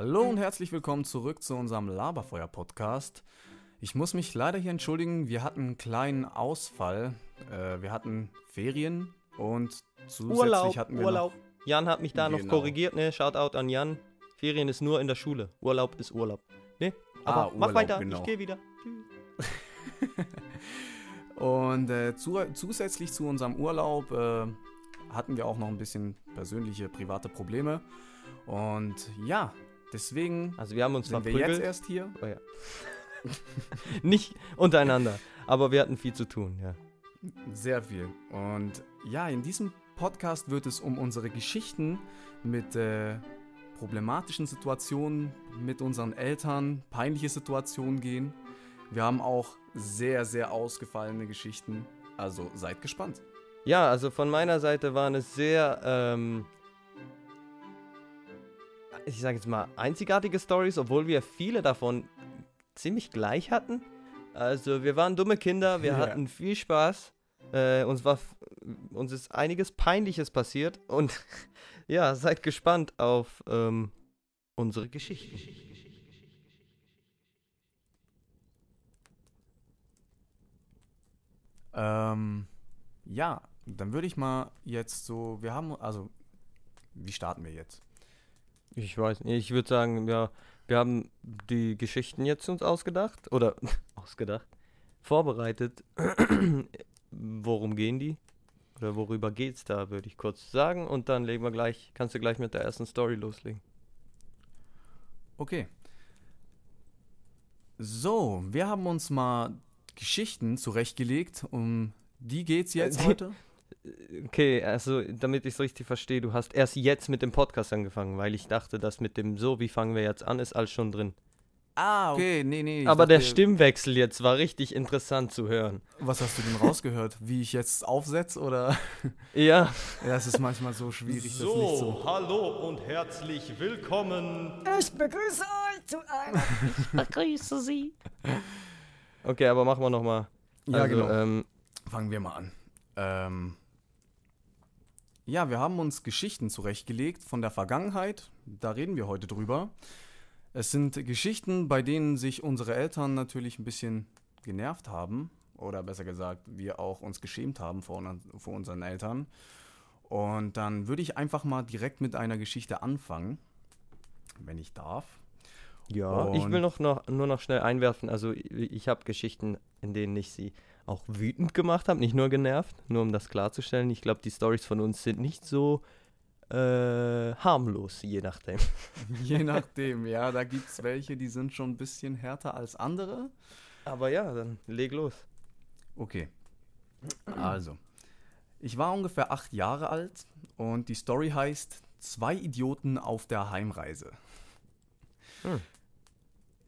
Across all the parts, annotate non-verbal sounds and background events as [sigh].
Hallo und herzlich willkommen zurück zu unserem Laberfeuer-Podcast. Ich muss mich leider hier entschuldigen, wir hatten einen kleinen Ausfall. Äh, wir hatten Ferien und zusätzlich Urlaub, hatten wir Urlaub. Jan hat mich da noch Genau. korrigiert, ne? Shoutout an Jan. Ferien ist nur in der Schule. Urlaub ist Urlaub. Ne? Aber Ah, mach Urlaub, weiter, genau. ich gehe wieder. Noch, [laughs] und äh, zu, zusätzlich zu unserem Urlaub äh, hatten wir auch noch ein bisschen persönliche, private Probleme. Und ja, deswegen Also wir haben uns sind wir jetzt verprügelt. erst hier. Oh, ja. [laughs] Nicht untereinander, aber wir hatten viel zu tun, ja. Sehr viel. Und ja, in diesem Podcast wird es um unsere Geschichten mit äh, problematischen Situationen mit unseren Eltern, peinliche Situationen gehen. Wir haben auch sehr, sehr ausgefallene Geschichten. Also seid gespannt. Ja, also von meiner Seite waren es sehr, ähm, ich sage jetzt mal, einzigartige Stories, obwohl wir viele davon ziemlich gleich hatten. Also wir waren dumme Kinder, wir Ja. hatten viel Spaß. Äh, uns, war, uns ist einiges Peinliches passiert und [laughs] ja, seid gespannt auf ähm, unsere Geschichten. Ähm, ja, dann würde ich mal jetzt so, wir haben, also, wie starten wir jetzt? Ich weiß nicht, ich würde sagen, ja, wir haben die Geschichten jetzt uns ausgedacht oder [laughs] ausgedacht, vorbereitet. [clears throat] Worum gehen die? Oder worüber geht's da, würde ich kurz sagen und dann legen wir gleich, kannst du gleich mit der ersten Story loslegen. Okay. So, wir haben uns mal Geschichten zurechtgelegt. Um die geht's jetzt Äh, heute. Okay, also damit ich es richtig verstehe, du hast erst jetzt mit dem Podcast angefangen, weil ich dachte, dass mit dem so, wie fangen wir jetzt an, ist alles schon drin. Ah, okay, nee, nee. Aber der Stimmwechsel jetzt war richtig interessant zu hören. Was hast du denn rausgehört? Wie ich jetzt aufsetze oder? [laughs] Ja. Ja, es ist manchmal so schwierig, das nicht so. hallo und herzlich willkommen Ich begrüße euch zu einer. [laughs] Ich begrüße Sie. Okay, aber machen wir nochmal. Ja, genau. Ähm, Fangen wir mal an. Ähm, ja, wir haben uns Geschichten zurechtgelegt von der Vergangenheit. Da reden wir heute drüber. Es sind Geschichten, bei denen sich unsere Eltern natürlich ein bisschen genervt haben. Oder besser gesagt, wir auch uns geschämt haben vor, unseren- vor unseren Eltern. Und dann würde ich einfach mal direkt mit einer Geschichte anfangen, wenn ich darf. ja, ich will Und- noch, noch nur noch schnell einwerfen. Also, ich, ich habe Geschichten, in denen ich sie auch wütend gemacht habe, nicht nur genervt, nur um das klarzustellen. Ich glaube, die Stories von uns sind nicht so äh, harmlos, je nachdem. [laughs] Je nachdem, ja, da gibt es welche, die sind schon ein bisschen härter als andere. Aber ja, dann leg los. Okay. Also, ich war ungefähr acht Jahre alt und die Story heißt Zwei Idioten auf der Heimreise. Hm.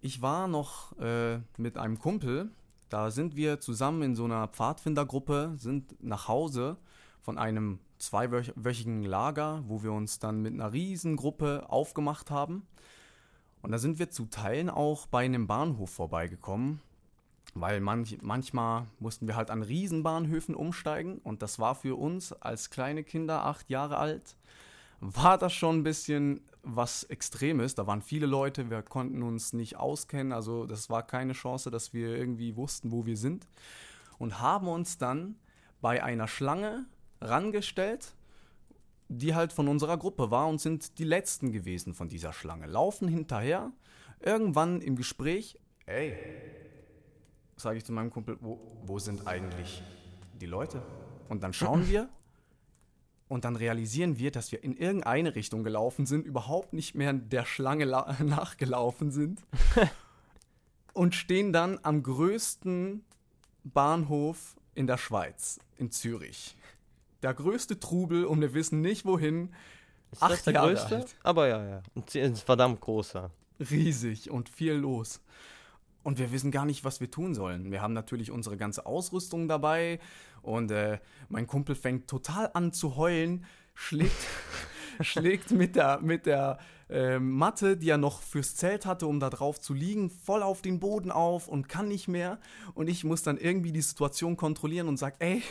Ich war noch äh, mit einem Kumpel, da sind wir zusammen in so einer Pfadfindergruppe, sind nach Hause von einem zweiwöchigen Lager, wo wir uns dann mit einer riesen Gruppe aufgemacht haben. Und da sind wir zu Teilen auch bei einem Bahnhof vorbeigekommen, weil manch, manchmal mussten wir halt an Riesenbahnhöfen umsteigen und das war für uns als kleine Kinder, acht Jahre alt, war das schon ein bisschen was Extremes. Da waren viele Leute, wir konnten uns nicht auskennen, also das war keine Chance, dass wir irgendwie wussten, wo wir sind und haben uns dann bei einer Schlange rangestellt, die halt von unserer Gruppe war und sind die letzten gewesen von dieser Schlange. Laufen hinterher, irgendwann im Gespräch, ey, sage ich zu meinem Kumpel, wo, wo sind eigentlich die Leute? Und dann schauen [laughs] wir und dann realisieren wir, dass wir in irgendeine Richtung gelaufen sind, überhaupt nicht mehr der Schlange la- [laughs] nachgelaufen sind [laughs] und stehen dann am größten Bahnhof in der Schweiz, in Zürich. Der größte Trubel und wir wissen nicht wohin. Ist Acht das der Jahre größte? alt. Aber ja, ja. Und sie ist verdammt großer. riesig und viel los. Und wir wissen gar nicht, was wir tun sollen. Wir haben natürlich unsere ganze Ausrüstung dabei und äh, mein Kumpel fängt total an zu heulen, schlägt, [laughs] schlägt mit der, mit der äh, Matte, die er noch fürs Zelt hatte, um da drauf zu liegen, voll auf den Boden auf und kann nicht mehr. Und ich muss dann irgendwie die Situation kontrollieren und sag, ey,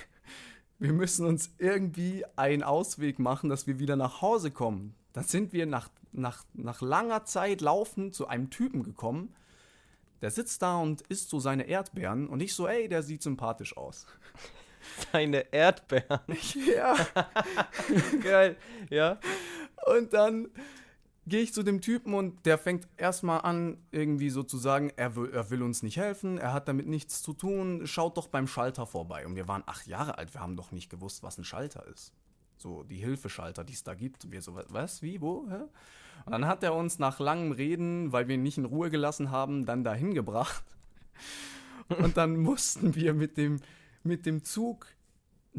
wir müssen uns irgendwie einen Ausweg machen, dass wir wieder nach Hause kommen. Dann sind wir nach, nach, nach langer Zeit laufen zu einem Typen gekommen. Der sitzt da und isst so seine Erdbeeren und ich so, ey, der sieht sympathisch aus. [laughs] Seine Erdbeeren. [laughs] ja. [laughs] Geil. Ja. Und dann gehe ich zu dem Typen und der fängt erstmal an, irgendwie so zu sagen, er will, er will uns nicht helfen, er hat damit nichts zu tun, schaut doch beim Schalter vorbei. Und wir waren acht Jahre alt, wir haben doch nicht gewusst, was ein Schalter ist. So die Hilfeschalter, die es da gibt. Wir so, was, wie, wo? Hä? Und dann hat er uns nach langem Reden, weil wir ihn nicht in Ruhe gelassen haben, dann dahin gebracht. [laughs] Und dann mussten wir mit dem, mit dem Zug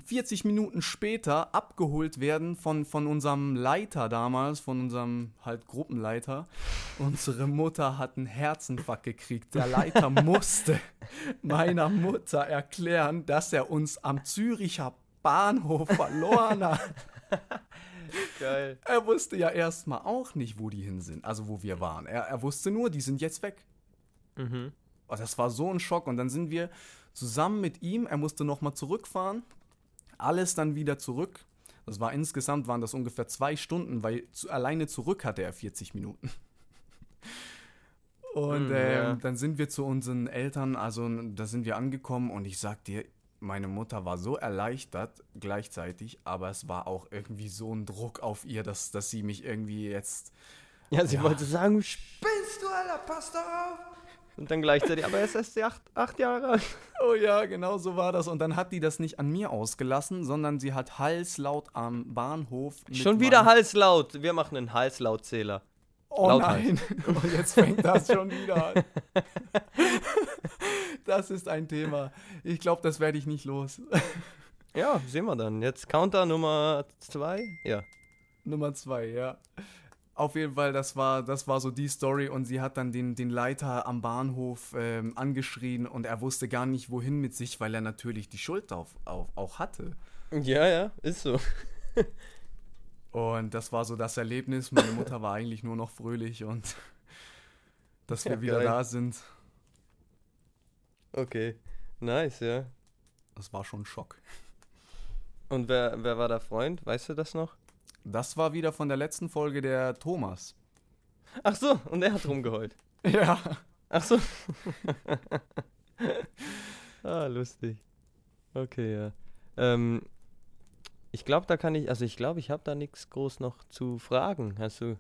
40 Minuten später abgeholt werden von, von unserem Leiter damals, von unserem halt Gruppenleiter. Unsere Mutter hat einen Herzinfarkt gekriegt. Der Leiter [laughs] musste meiner Mutter erklären, dass er uns am Züricher Bahnhof verloren hat. [laughs] Geil. Er wusste ja erstmal auch nicht, wo die hin sind, also wo wir waren. Er, er wusste nur, die sind jetzt weg. Mhm. Oh, das war so ein Schock. Und dann sind wir zusammen mit ihm, er musste nochmal zurückfahren, alles dann wieder zurück. Das war insgesamt, waren das ungefähr zwei Stunden, weil zu, alleine zurück hatte er 40 Minuten. Und Mm, ähm, ja. dann sind wir zu unseren Eltern, also da sind wir angekommen und ich sag dir, meine Mutter war so erleichtert gleichzeitig, aber es war auch irgendwie so ein Druck auf ihr, dass, dass sie mich irgendwie jetzt Ja, sie Ja. wollte sagen, spinnst du, Alter, pass doch auf. Und dann gleichzeitig, aber er ist erst acht, acht Jahre alt. Oh ja, genau so war das. Und dann hat die das nicht an mir ausgelassen, sondern sie hat halslaut am Bahnhof. Schon wieder halslaut. Wir machen einen Halslautzähler. Oh Lauthals. nein, [laughs] oh, jetzt fängt das schon wieder an. [laughs] Das ist ein Thema. Ich glaube, das werde ich nicht los. [laughs] Ja, sehen wir dann. Jetzt Counter Nummer zwei. Ja. Nummer zwei, ja. Auf jeden Fall, das war, das war so die Story und sie hat dann den, den Leiter am Bahnhof ähm, angeschrien und er wusste gar nicht, wohin mit sich, weil er natürlich die Schuld auf, auf, auch hatte. Ja, ja, ist so. Und das war so das Erlebnis. Meine Mutter war eigentlich nur noch fröhlich und [laughs] dass wir Ja, wieder geil. da sind, Okay. Nice, ja. das war schon ein Schock. Und wer, wer war der Freund? Weißt du das noch? Das war wieder von der letzten Folge der Thomas. Ach so, und er hat rumgeheult. [laughs] Ja. Ach so. [laughs] ah, lustig. Okay, ja. Ähm, ich glaube, da kann ich, also ich glaube, ich habe da nichts groß noch zu fragen. Hast du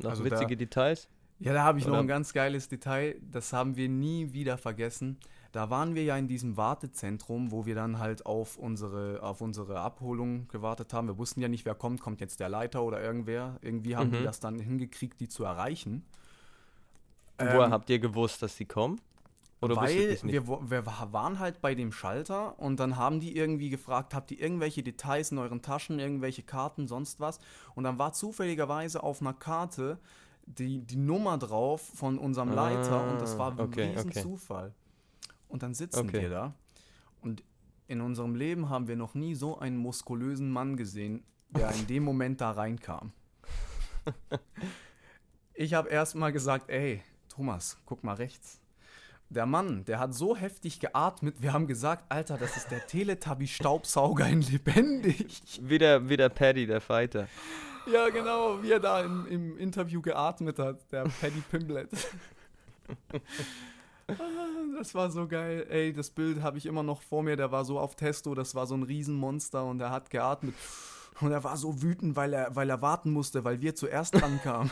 noch Also witzige da- Details? Ja, da habe ich noch Oder- ein ganz geiles Detail. Das haben wir nie wieder vergessen. Da waren wir ja in diesem Wartezentrum, wo wir dann halt auf unsere, auf unsere Abholung gewartet haben. Wir wussten ja nicht, wer kommt. Kommt jetzt der Leiter oder irgendwer? Irgendwie haben Mhm. die das dann hingekriegt, die zu erreichen. Woher Ähm, habt ihr gewusst, dass sie kommen? Oder Weil wir, wir wa- waren halt bei dem Schalter und dann haben die irgendwie gefragt, habt ihr irgendwelche Details in euren Taschen, irgendwelche Karten, sonst was? Und dann war zufälligerweise auf einer Karte die, die Nummer drauf von unserem Leiter und das war ein Ah, okay, riesen okay. Zufall. Und dann sitzen Okay. wir da und in unserem Leben haben wir noch nie so einen muskulösen Mann gesehen, der in dem Moment da reinkam. [laughs] Ich habe erst mal gesagt, ey, Thomas, guck mal rechts. Der Mann, der hat so heftig geatmet, wir haben gesagt, Alter, das ist der Teletubby-Staubsauger in lebendig. Wie der, wie der Paddy, der Fighter. Ja, genau, wie er da im, im Interview geatmet hat, der Paddy Pimblett. [laughs] Das war so geil. Ey, das Bild habe ich immer noch vor mir, der war so auf Testo, das war so ein Riesenmonster und er hat geatmet. Und er war so wütend, weil er, weil er warten musste, weil wir zuerst [laughs] dran kamen.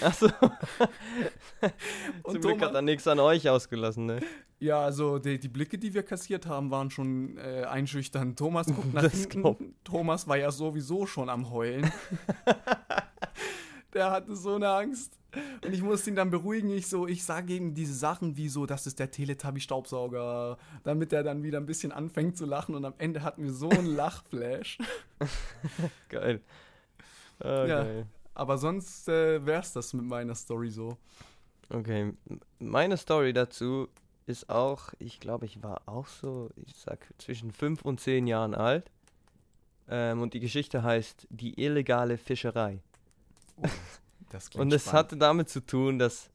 Achso. [laughs] Zum Glück hat er nichts an euch ausgelassen, ne? Ja, also die, die Blicke, die wir kassiert haben, waren schon äh, einschüchternd. Thomas guckt [laughs] nach Das hinten. glaub- Thomas war ja sowieso schon am Heulen. Der hatte so eine Angst. Und ich musste ihn dann beruhigen. Ich so, ich sage ihm diese Sachen wie so, das ist der Teletubby-Staubsauger, damit er dann wieder ein bisschen anfängt zu lachen. Und am Ende hatten wir so einen [laughs] Lachflash. [laughs] Geil. Ah, Ja. geil. Aber sonst äh, wär's das mit meiner Story so. Okay, meine Story dazu ist auch, ich glaube, ich war auch so, ich sag, zwischen fünf und zehn Jahren alt. Ähm, und die Geschichte heißt Die illegale Fischerei. [laughs] Klingt Und es hatte damit zu tun, dass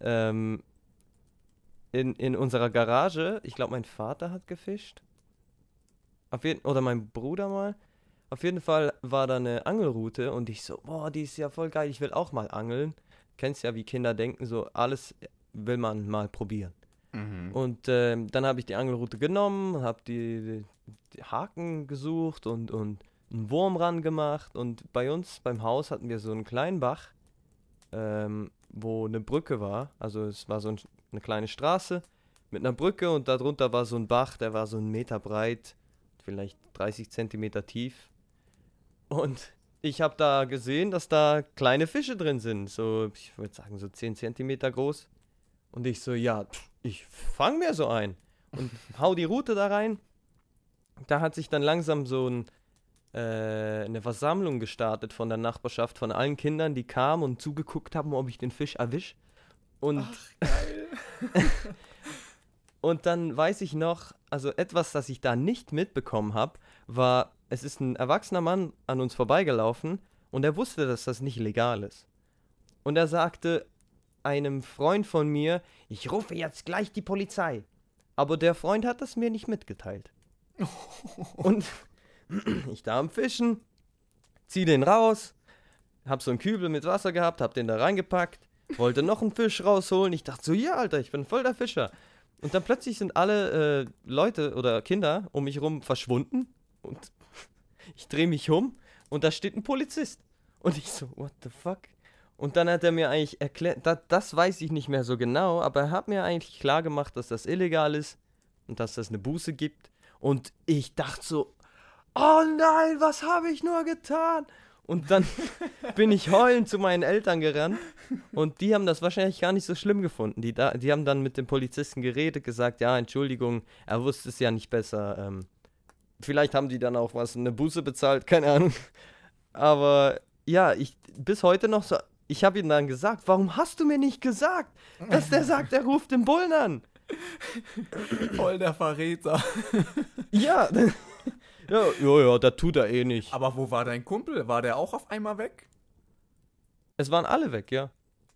ähm, in, in unserer Garage, ich glaube, mein Vater hat gefischt. Auf jeden, oder mein Bruder mal. Auf jeden Fall war da eine Angelroute und ich so, boah, die ist ja voll geil, ich will auch mal angeln. Kennst ja, wie Kinder denken, so alles will man mal probieren. Mhm. Und ähm, dann habe ich die Angelroute genommen, habe die, die, die Haken gesucht und, und einen Wurm ran gemacht. Und bei uns beim Haus hatten wir so einen kleinen Bach, ähm, wo eine Brücke war. Also es war so ein, eine kleine Straße mit einer Brücke und darunter war so ein Bach, der war so einen Meter breit, vielleicht 30 Zentimeter tief. Und ich habe da gesehen, dass da kleine Fische drin sind, so, ich würde sagen, so 10 Zentimeter groß. Und ich so, ja, ich fang mir so ein und hau die Route da rein. Da hat sich dann langsam so ein, eine Versammlung gestartet von der Nachbarschaft, von allen Kindern, die kamen und zugeguckt haben, ob ich den Fisch erwisch. Und, geil. [laughs] und dann weiß ich noch, also etwas, das ich da nicht mitbekommen habe, war, es ist ein erwachsener Mann an uns vorbeigelaufen und er wusste, dass das nicht legal ist. Und er sagte einem Freund von mir, ich rufe jetzt gleich die Polizei. Aber der Freund hat das mir nicht mitgeteilt. [laughs] Und [clears throat] ich da am Fischen, zieh den raus, hab so einen Kübel mit Wasser gehabt, hab den da reingepackt, wollte noch einen Fisch rausholen. Ich dachte so, ja, Alter, ich bin voll der Fischer. Und dann plötzlich sind alle äh, Leute oder Kinder um mich rum verschwunden und [laughs] ich drehe mich um und da steht ein Polizist. Und ich so, what the fuck? Und dann hat er mir eigentlich erklärt, da, das weiß ich nicht mehr so genau, aber er hat mir eigentlich klar gemacht, dass das illegal ist und dass das eine Buße gibt. Und ich dachte so, oh nein, was habe ich nur getan? Und dann [laughs] bin ich heulend zu meinen Eltern gerannt und die haben das wahrscheinlich gar nicht so schlimm gefunden. Die, da, die haben dann mit dem Polizisten geredet, gesagt, ja, Entschuldigung, er wusste es ja nicht besser. Ähm, vielleicht haben die dann auch was, eine Buße bezahlt, keine Ahnung. Aber ja, ich bis heute noch so, ich habe ihm dann gesagt, warum hast du mir nicht gesagt, dass der [laughs] sagt, er ruft den Bullen an? Voll der Verräter. Ja, [laughs] ja, ja, ja, das tut er eh nicht. Aber wo war dein Kumpel? War der auch auf einmal weg? Es waren alle weg, ja.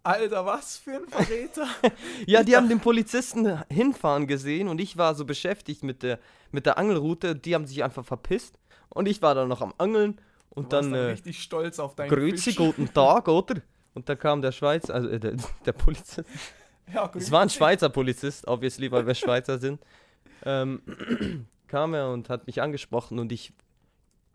Alter, was für ein Verräter. [laughs] Ja, die haben den Polizisten hinfahren gesehen und ich war so beschäftigt mit der, mit der Angelroute. Die haben sich einfach verpisst und ich war dann noch am Angeln und warst dann, äh, richtig stolz auf deinen grüezi, Fisch. guten Tag, oder? Und da kam der Schweizer, also äh, der, der Polizist. Ja, Es war ein. Schweizer Polizist, obviously, weil wir Schweizer sind. Ähm, kam er und hat mich angesprochen und ich,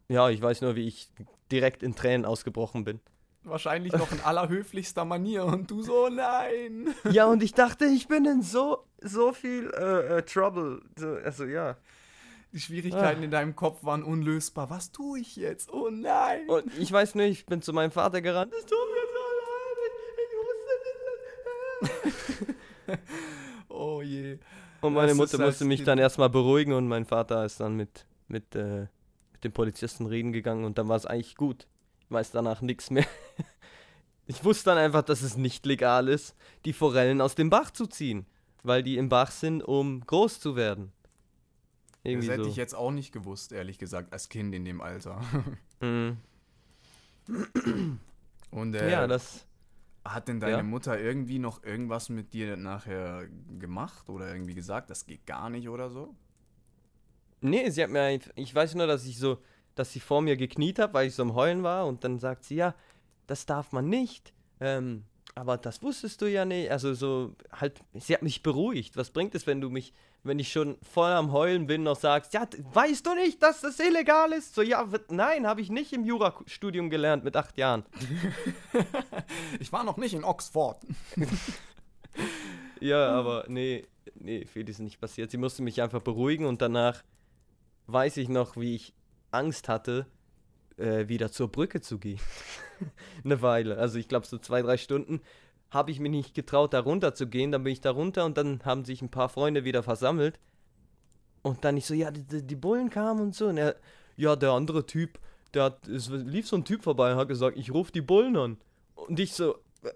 ja, ich weiß nur, wie ich direkt in Tränen ausgebrochen bin. Wahrscheinlich noch in allerhöflichster Manier und du so, nein. [laughs] Ja, und ich dachte, ich bin in so, so viel äh, äh, Trouble. So, also, ja. Die Schwierigkeiten Ah. in deinem Kopf waren unlösbar. Was tue ich jetzt? Oh nein. Und ich weiß nur, ich bin zu meinem Vater gerannt. Es tut mir so leid, ich, ich wusste nicht. [laughs] Oh je. Und meine Das Mutter musste mich dann erstmal beruhigen und mein Vater ist dann mit, mit, äh, mit dem Polizisten reden gegangen und dann war es eigentlich gut. Ich weiß danach nichts mehr. [laughs] Ich wusste dann einfach, dass es nicht legal ist, die Forellen aus dem Bach zu ziehen, weil die im Bach sind, um groß zu werden. Das Irgendwie hätte so. ich jetzt auch nicht gewusst, ehrlich gesagt, als Kind in dem Alter. Mhm. Und äh, Ja, das. Hat denn deine ja. Mutter irgendwie noch irgendwas mit dir nachher gemacht oder irgendwie gesagt, das geht gar nicht oder so? Nee, sie hat mir, einf- ich weiß nur, dass ich so, dass sie vor mir gekniet hat, weil ich so am Heulen war und dann sagt sie, ja, das darf man nicht, ähm, aber das wusstest du ja nicht, also so, halt, sie hat mich beruhigt, was bringt es, wenn du mich, wenn ich schon voll am Heulen bin, noch sagst, ja, weißt du nicht, dass das illegal ist? So, ja, nein, habe ich nicht im Jurastudium gelernt mit acht Jahren. [laughs] Ich war noch nicht in Oxford. Ja, aber nee, nee, viel ist nicht passiert. Sie musste mich einfach beruhigen und danach weiß ich noch, wie ich Angst hatte, äh, wieder zur Brücke zu gehen. [laughs] Eine Weile. Also ich glaube so zwei, drei Stunden habe ich mich nicht getraut, da runter zu gehen. Dann bin ich da runter und dann haben sich ein paar Freunde wieder versammelt. Und dann ich so, ja, die, die- Bullen kamen und so. Und er, ja, der andere Typ, der hat, es lief so ein Typ vorbei und hat gesagt, ich rufe die Bullen an. Und ich so, äh,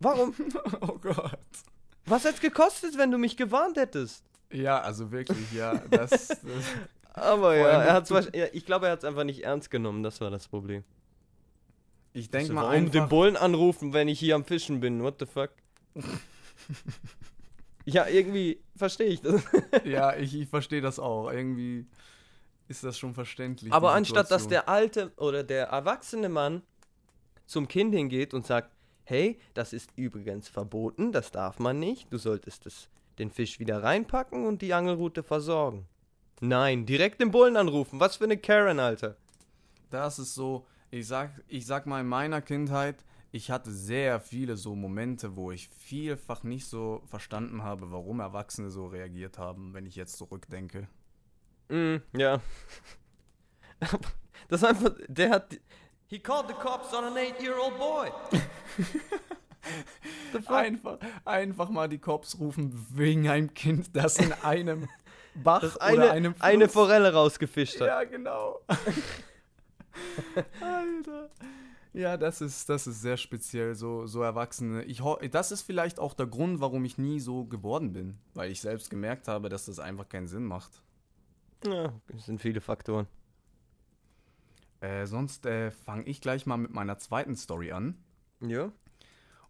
warum? [laughs] Oh Gott. Was hätte gekostet, wenn du mich gewarnt hättest? Ja, also wirklich, ja. Das, das [laughs] Aber ja, er hat's ich glaube, er hat es einfach nicht ernst genommen. Das war das Problem. Ich denke mal warum den Bullen anrufen, wenn ich hier am Fischen bin? What the fuck? [laughs] ja, irgendwie verstehe ich das. [laughs] ja, ich, ich verstehe das auch. Irgendwie, ist das schon verständlich. Aber anstatt dass der alte oder der erwachsene Mann zum Kind hingeht und sagt, hey, das ist übrigens verboten, das darf man nicht, du solltest das, den Fisch wieder reinpacken und die Angelrute versorgen. Nein, direkt den Bullen anrufen. Was für eine Karen, Alter. Das ist so, ich sag, ich sag mal, in meiner Kindheit, ich hatte sehr viele so Momente, wo ich vielfach nicht so verstanden habe, warum Erwachsene so reagiert haben, wenn ich jetzt zurückdenke. Mm, ja. [laughs] Das ist einfach, der hat, he called the cops on an eight-year-old boy. [laughs] Einfach, einfach mal die Cops rufen wegen einem Kind, das in einem [laughs] Bach Das oder eine, einem Fluss eine Forelle rausgefischt hat. Ja, genau. Alter. Ja, das ist, das ist sehr speziell, so, so Erwachsene. Ich, das ist vielleicht auch der Grund, warum ich nie so geworden bin, weil ich selbst gemerkt habe, dass das einfach keinen Sinn macht. Ja, es sind viele Faktoren. Äh, sonst äh, fange ich gleich mal mit meiner zweiten Story an. Ja.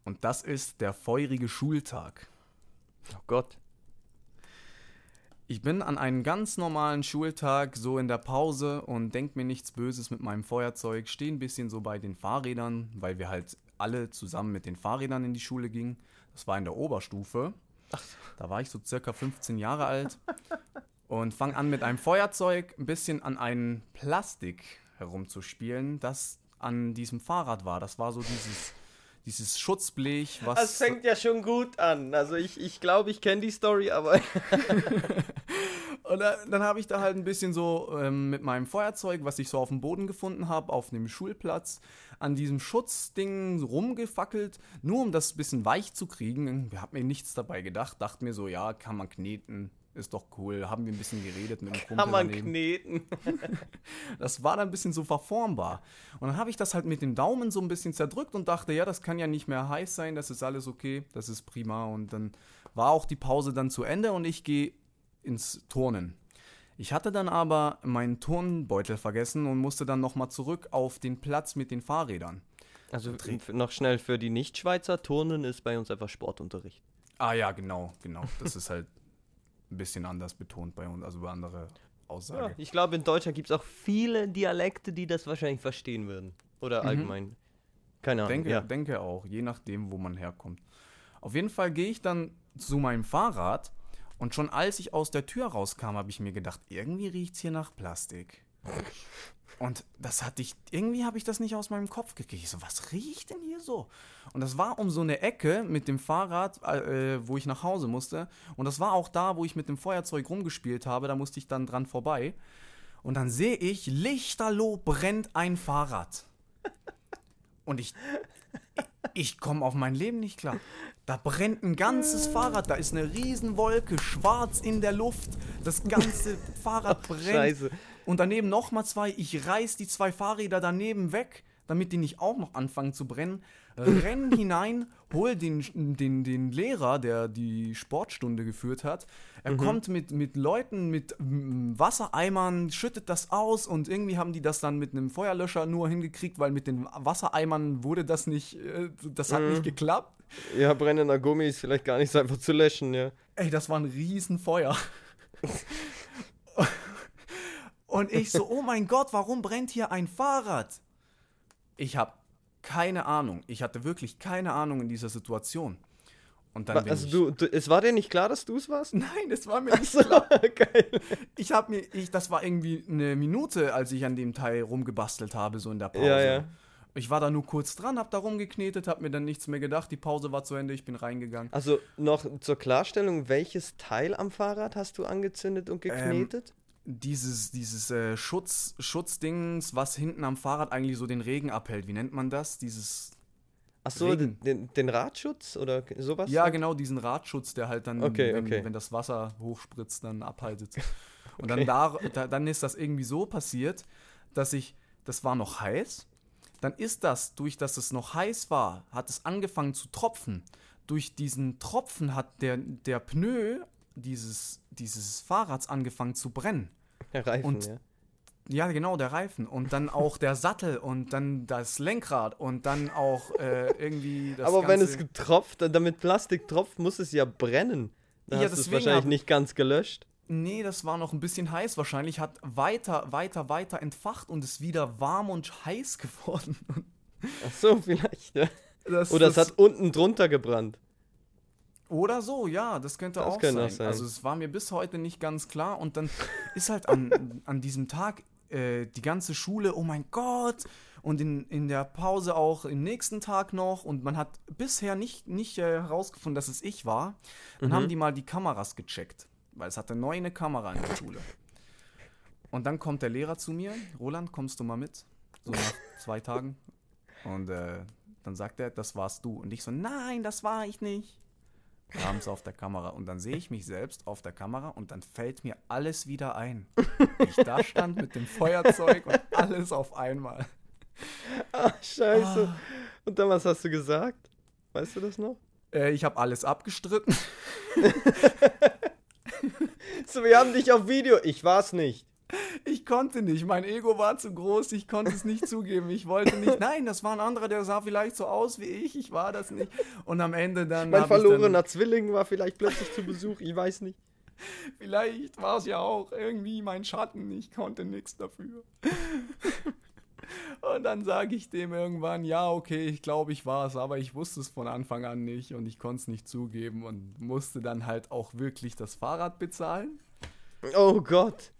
Und das ist der feurige Schultag. Oh Gott. Ich bin an einem ganz normalen Schultag so in der Pause und denk mir nichts Böses mit meinem Feuerzeug, stehe ein bisschen so bei den Fahrrädern, weil wir halt alle zusammen mit den Fahrrädern in die Schule gingen. Das war in der Oberstufe. Da war ich so circa 15 Jahre alt und fange an mit einem Feuerzeug ein bisschen an einem Plastik herumzuspielen, das an diesem Fahrrad war. Das war so dieses, dieses Schutzblech, was. Das fängt ja schon gut an. Also ich ich, glaube, ich kenne die Story, aber [laughs] [laughs] Und da, dann habe ich da halt ein bisschen so ähm, mit meinem Feuerzeug, was ich so auf dem Boden gefunden habe, auf dem Schulplatz, an diesem Schutzding rumgefackelt, nur um das ein bisschen weich zu kriegen. Ich habe mir nichts dabei gedacht, dachte mir so, ja, kann man kneten, ist doch cool. Haben wir ein bisschen geredet mit dem Kumpel kann man daneben. kneten. [laughs] Das war dann ein bisschen so verformbar. Und dann habe ich das halt mit dem Daumen so ein bisschen zerdrückt und dachte, ja, das kann ja nicht mehr heiß sein, das ist alles okay, das ist prima. Und dann war auch die Pause dann zu Ende und ich gehe ins Turnen. Ich hatte dann aber meinen Turnbeutel vergessen und musste dann nochmal zurück auf den Platz mit den Fahrrädern. Also noch schnell für die Nicht-Schweizer, Turnen ist bei uns einfach Sportunterricht. Ah ja, genau, genau. Das ist halt ein bisschen anders betont bei uns, also bei andere Ja, Aussage. ich glaube, in Deutschland gibt es auch viele Dialekte, die das wahrscheinlich verstehen würden. Oder allgemein. Keine Ahnung. Denke, ja. denke auch, je nachdem, wo man herkommt. Auf jeden Fall gehe ich dann zu meinem Fahrrad und schon als ich aus der Tür rauskam, habe ich mir gedacht, irgendwie riecht es hier nach Plastik. Und das hatte ich, irgendwie habe ich das nicht aus meinem Kopf gekriegt. Ich so, was riecht denn hier so? Und das war um so eine Ecke mit dem Fahrrad, äh, wo ich nach Hause musste. Und das war auch da, wo ich mit dem Feuerzeug rumgespielt habe. Da musste ich dann dran vorbei. Und dann sehe ich, lichterloh brennt ein Fahrrad. Und ich, ich komme auf mein Leben nicht klar. Da brennt ein ganzes Fahrrad, da ist eine Riesenwolke, schwarz in der Luft. Das ganze Fahrrad [laughs] brennt. Scheiße. Und daneben nochmal zwei. Ich reiß die zwei Fahrräder daneben weg, damit die nicht auch noch anfangen zu brennen. Renn [laughs] hinein, hol den, den, den Lehrer, der die Sportstunde geführt hat. Er kommt mit, mit Leuten mit mm, Wassereimern, schüttet das aus und irgendwie haben die das dann mit einem Feuerlöscher nur hingekriegt, weil mit den Wassereimern wurde das nicht, äh, das hat nicht geklappt. Ja, brennender Gummi ist vielleicht gar nicht so einfach zu löschen, ja. Ey, das war ein Riesenfeuer. [laughs] Und ich so, oh mein Gott, warum brennt hier ein Fahrrad? Ich habe keine Ahnung. Ich hatte wirklich keine Ahnung in dieser Situation. Und dann Also ich, du, du, es war dir nicht klar, dass du es warst? Nein, das war mir nicht So, klar. [laughs] geil. Ich habe mir, ich, das war irgendwie eine Minute, als ich an dem Teil rumgebastelt habe, so in der Pause. Ja, ja. Ich war da nur kurz dran, hab da rumgeknetet, hab mir dann nichts mehr gedacht. Die Pause war zu Ende, ich bin reingegangen. Also noch zur Klarstellung, welches Teil am Fahrrad hast du angezündet und geknetet? Dieses, dieses äh, Schutz, Schutzdings, was hinten am Fahrrad eigentlich so den Regen abhält. Wie nennt man das? Dieses. Ach so, Regen. den, den, den Radschutz oder sowas? Ja, genau, diesen Radschutz, der halt dann, Okay, wenn, okay. wenn das Wasser hochspritzt, dann abhaltet. [laughs] Und Okay. dann, da, da, dann ist das irgendwie so passiert, dass ich, das war noch heiß. Dann ist das, durch dass es noch heiß war, hat es angefangen zu tropfen. Durch diesen Tropfen hat der, der Pneu dieses, dieses Fahrrads angefangen zu brennen. [laughs] Der Reifen, Und- ja. Ja, genau, der Reifen und dann auch der Sattel und dann das Lenkrad und dann auch äh, irgendwie das Aber wenn es getropft, damit Plastik tropft, muss es ja brennen. Dann Ja, hast es wahrscheinlich nicht ganz gelöscht. Nee, das war noch ein bisschen heiß wahrscheinlich, hat weiter, weiter, weiter entfacht und ist wieder warm und heiß [laughs] geworden. Ach so, vielleicht, ja. Das, Oder es das- hat unten drunter gebrannt. Oder so, ja, das könnte, Das auch, könnte sein. auch sein. Also es war mir bis heute nicht ganz klar und dann [laughs] ist halt an, an diesem Tag äh, die ganze Schule, oh mein Gott, und in, in der Pause auch im nächsten Tag noch und man hat bisher nicht, nicht äh, herausgefunden, dass es ich war. Dann Mhm. haben die mal die Kameras gecheckt, weil es hatte neu eine Kamera in der Schule. Und dann kommt der Lehrer zu mir, Roland, kommst du mal mit? So nach [laughs] zwei Tagen. Und äh, dann sagt er, das warst du. Und ich so, nein, das war ich nicht. Es auf der Kamera. Und dann sehe ich mich selbst auf der Kamera und dann fällt mir alles wieder ein. [laughs] Ich da stand mit dem Feuerzeug und alles auf einmal. Ah, scheiße. Ah. Und dann was hast du gesagt? Weißt du das noch? Äh, ich habe alles abgestritten. [laughs] So, wir haben dich auf Video. Ich war's nicht. Ich konnte nicht. Mein Ego war zu groß. Ich konnte es nicht zugeben. Ich wollte nicht. [laughs] Nein, das war ein anderer, der sah vielleicht so aus wie ich. Ich war das nicht. Und am Ende dann. Mein ich dann- verlorener Zwilling war vielleicht plötzlich zu Besuch. Ich weiß nicht. Vielleicht war es ja auch irgendwie mein Schatten, ich konnte nichts dafür. Und dann sage ich dem irgendwann, ja, okay, ich glaube, ich war es, aber ich wusste es von Anfang an nicht und ich konnte es nicht zugeben und musste dann halt auch wirklich das Fahrrad bezahlen. Oh Gott.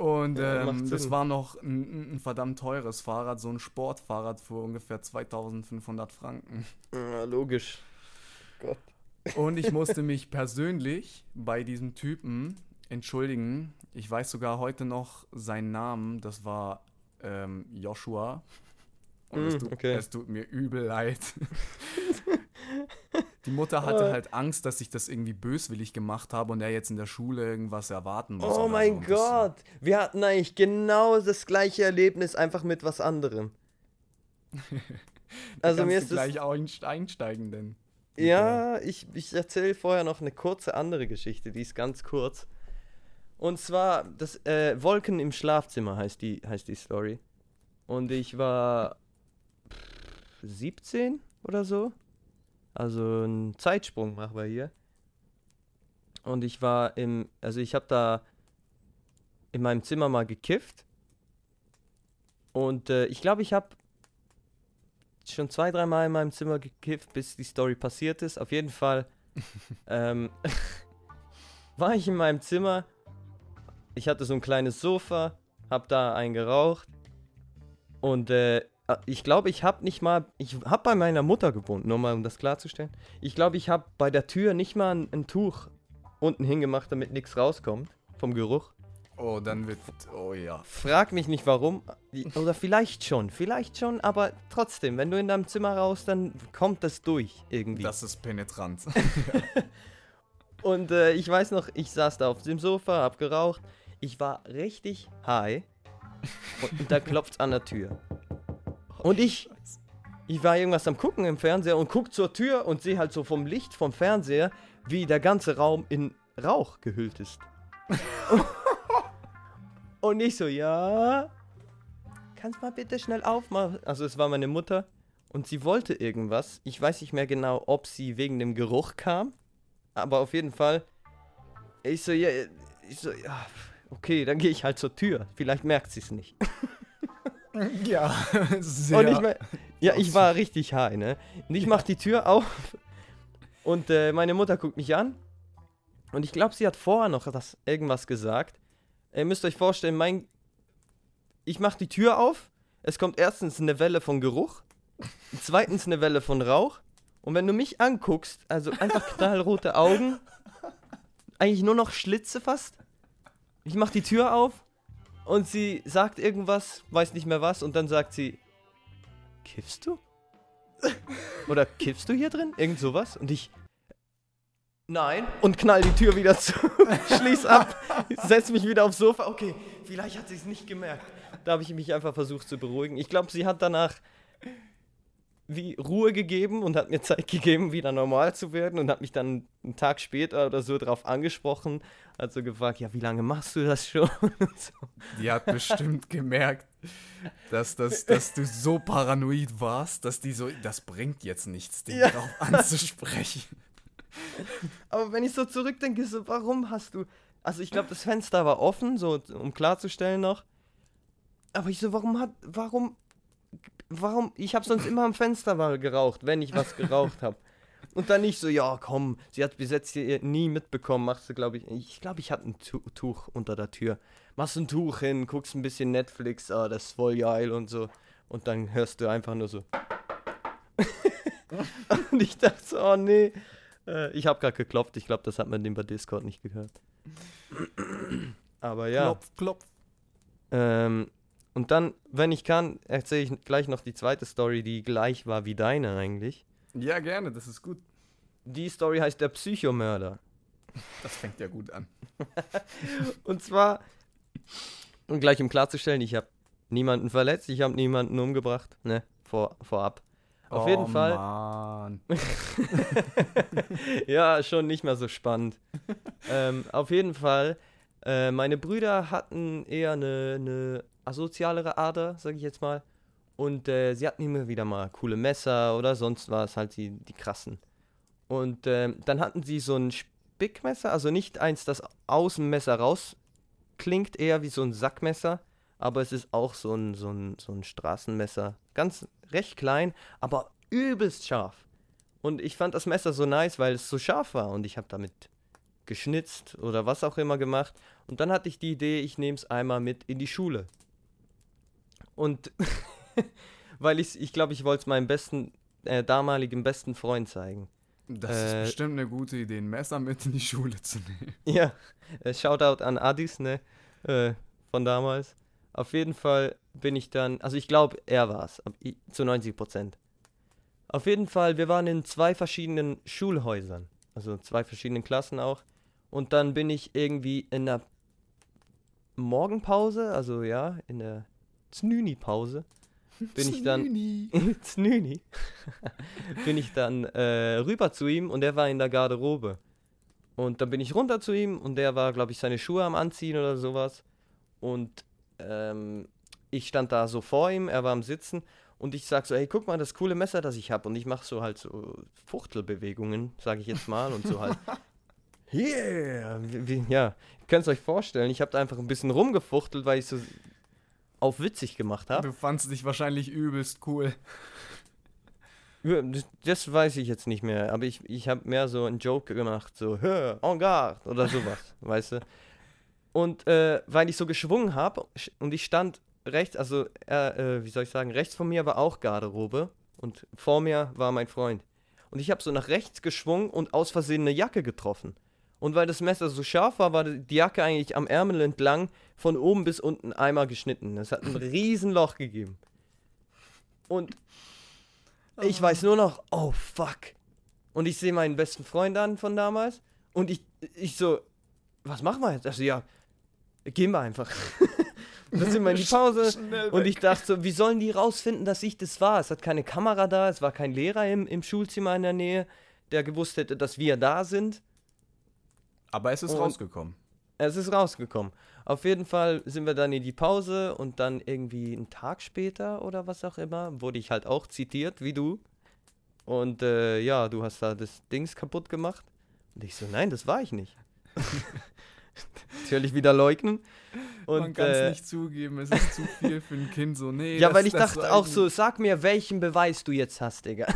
Und Ja, ähm, das war noch ein, ein verdammt teures Fahrrad, so ein Sportfahrrad für ungefähr 2500 Franken. Ja, logisch. Gott. Und ich [laughs] musste mich persönlich bei diesem Typen entschuldigen. Ich weiß sogar heute noch seinen Namen. Das war ähm, Joshua. Und es, Mm, tut, okay. es tut mir übel leid. [laughs] [laughs] [laughs] Die Mutter hatte halt Angst, dass ich das irgendwie böswillig gemacht habe und er jetzt in der Schule irgendwas erwarten muss. Oh mein so. Gott. Wir hatten eigentlich genau das gleiche Erlebnis, einfach mit was anderem. [laughs] Also mir kannst ist du gleich auch einst- einsteigen, denn. Ja, ich, ich erzähle vorher noch eine kurze andere Geschichte, die ist ganz kurz. Und zwar, das äh, Wolken im Schlafzimmer heißt die, heißt die Story. Und ich war pff, 17 oder so. Also ein Zeitsprung machen wir hier. Und ich war im, also ich habe da in meinem Zimmer mal gekifft. Und äh, ich glaube, ich habe schon zwei, dreimal in meinem Zimmer gekifft, bis die Story passiert ist. Auf jeden Fall [laughs] ähm, [laughs] war ich in meinem Zimmer. Ich hatte so ein kleines Sofa, hab da einen geraucht. Und äh, ich glaube, ich habe nicht mal, ich habe bei meiner Mutter gewohnt, nur mal um das klarzustellen. Ich glaube, ich habe bei der Tür nicht mal ein, ein Tuch unten hingemacht, damit nichts rauskommt vom Geruch. Oh, dann wird. Oh ja. Frag mich nicht warum. Oder vielleicht schon, vielleicht schon, aber trotzdem, wenn du in deinem Zimmer raus, dann kommt das durch irgendwie. Das ist penetrant. [laughs] Und äh, ich weiß noch, ich saß da auf dem Sofa, hab geraucht. Ich war richtig high. Und, und da klopft's an der Tür. Und ich, ich war irgendwas am Gucken im Fernseher und guck zur Tür und sehe halt so vom Licht vom Fernseher, wie der ganze Raum in Rauch gehüllt ist. [laughs] und ich so, ja, kannst mal bitte schnell aufmachen. Also es war meine Mutter und sie wollte irgendwas. Ich weiß nicht mehr genau, ob sie wegen dem Geruch kam, aber auf jeden Fall. Ich so, ja, ich so, ja, okay, dann gehe ich halt zur Tür. Vielleicht merkt sie es nicht. [laughs] [laughs] ja, sehr. Und ich mein, ja, ich war richtig high, ne? Und ich mach die Tür auf und äh, meine Mutter guckt mich an. Und ich glaube, sie hat vorher noch das, irgendwas gesagt. Ihr müsst euch vorstellen, mein. Ich mach die Tür auf. Es kommt erstens eine Welle von Geruch. Zweitens eine Welle von Rauch. Und wenn du mich anguckst, also einfach knallrote Augen. Eigentlich nur noch Schlitze fast. Ich mach die Tür auf. Und sie sagt irgendwas, weiß nicht mehr was. Und dann sagt sie: Kiffst du? Oder kiffst du hier drin? Irgend sowas? Und ich. Nein. Und knall die Tür wieder zu. [laughs] Schließ ab. Setz mich wieder aufs Sofa. Okay, vielleicht hat sie es nicht gemerkt. Da habe ich mich einfach versucht zu beruhigen. Ich glaube, sie hat danach wie Ruhe gegeben und hat mir Zeit [laughs] gegeben, wieder normal zu werden und hat mich dann einen Tag später oder so drauf angesprochen. Hat so gefragt, ja, wie lange machst du das schon? [laughs] So. Die hat bestimmt [laughs] gemerkt, dass, das, dass du so paranoid warst, dass die so, das bringt jetzt nichts, den Ja. darauf anzusprechen. Aber wenn ich so zurückdenke, so, warum hast du Also ich glaube, das Fenster war offen, so um klarzustellen noch. Aber ich so, warum hat, warum, warum, ich habe sonst immer am Fenster mal geraucht, wenn ich was geraucht habe. Und dann nicht so, ja, komm, sie hat bis jetzt hier nie mitbekommen, machst du, glaube ich, ich glaube, ich hatte ein Tu- Tuch unter der Tür. Machst ein Tuch hin, guckst ein bisschen Netflix, ah, das ist voll geil und so. Und dann hörst du einfach nur so. [laughs] und ich dachte so, oh nee. Äh, ich habe gerade geklopft, ich glaube, das hat man dem bei Discord nicht gehört. Aber ja. Klopf, klopf. Ähm, und dann, wenn ich kann, erzähle ich gleich noch die zweite Story, die gleich war wie deine eigentlich. Ja, gerne, das ist gut. Die Story heißt der Psychomörder. Das fängt ja gut an. [laughs] Und zwar, um gleich um klarzustellen, ich habe niemanden verletzt, ich habe niemanden umgebracht, ne, vor, vorab. Auf jeden Fall. Oh, Mann. [laughs] ja, schon nicht mehr so spannend. [laughs] ähm, auf jeden Fall, äh, meine Brüder hatten eher eine, eine asozialere Ader, sag ich jetzt mal. Und äh, sie hatten immer wieder mal coole Messer oder sonst was, halt die, die krassen. Und ähm, dann hatten sie so ein Spickmesser, also nicht eins, das aus dem Messer rausklingt, eher wie so ein Sackmesser. Aber es ist auch so ein, so ein, so ein Straßenmesser. Ganz recht klein, aber übelst scharf. Und ich fand das Messer so nice, weil es so scharf war und ich habe damit geschnitzt oder was auch immer gemacht. Und dann hatte ich die Idee, ich nehme es einmal mit in die Schule. Und [laughs] weil ich, ich glaube, ich wollte es meinem besten, äh, damaligen besten Freund zeigen. Das Äh, ist bestimmt eine gute Idee, ein Messer mit in die Schule zu nehmen. [laughs] Ja, äh, Shoutout an Adis, ne, äh, von damals. Auf jeden Fall bin ich dann, also ich glaube, er war es, zu 90 Prozent. Auf jeden Fall, wir waren in zwei verschiedenen Schulhäusern, also zwei verschiedenen Klassen auch. Und dann bin ich irgendwie in der Morgenpause, also ja, in der Znüni-Pause, bin ich dann Znüni, [laughs] [laughs] bin ich dann äh, rüber zu ihm und er war in der Garderobe. Und dann bin ich runter zu ihm und der war, glaube ich, seine Schuhe am Anziehen oder sowas. Und ähm, ich stand da so vor ihm, er war am Sitzen und ich sag so, hey, guck mal, das coole Messer, das ich habe. Und ich mache so halt so Fuchtelbewegungen, sage ich jetzt mal, und so halt. [laughs] Yeah! Wie, wie, ja, ihr könnt es euch vorstellen, ich habe da einfach ein bisschen rumgefuchtelt, weil ich so auf witzig gemacht habe. Du fandst dich wahrscheinlich übelst cool. [laughs] Das, weiß ich jetzt nicht mehr, aber ich, ich habe mehr so einen Joke gemacht, so, hör, en garde oder sowas, [laughs] weißt du. Und äh, weil ich so geschwungen habe und ich stand rechts, also, äh, wie soll ich sagen, rechts von mir war auch Garderobe und vor mir war mein Freund. Und ich habe so nach rechts geschwungen und aus Versehen eine Jacke getroffen. Und weil das Messer so scharf war, war die Jacke eigentlich am Ärmel entlang von oben bis unten einmal geschnitten. Es hat ein [laughs] Riesenloch gegeben. Und ich weiß nur noch, oh fuck. Und ich sehe meinen besten Freund an von damals. Und ich, ich so, was machen wir jetzt? Also ja, gehen wir einfach. Und [laughs] dann sind wir in die [laughs] Pause. Und ich dachte so, wie sollen die rausfinden, dass ich das war? Es hat keine Kamera da, es war kein Lehrer im, im Schulzimmer in der Nähe, der gewusst hätte, dass wir da sind. Aber es ist Und- rausgekommen. Es ist rausgekommen. Auf jeden Fall sind wir dann in die Pause und dann irgendwie einen Tag später oder was auch immer, wurde ich halt auch zitiert, wie du. Und äh, ja, du hast da das Dings kaputt gemacht. Und ich so, nein, das war ich nicht. [laughs] Natürlich wieder leugnen. Man Und kann es äh, nicht zugeben, es ist zu viel für ein Kind. So, nee, ja, das- weil ich das dachte auch so, sag mir, welchen Beweis du jetzt hast, Digga.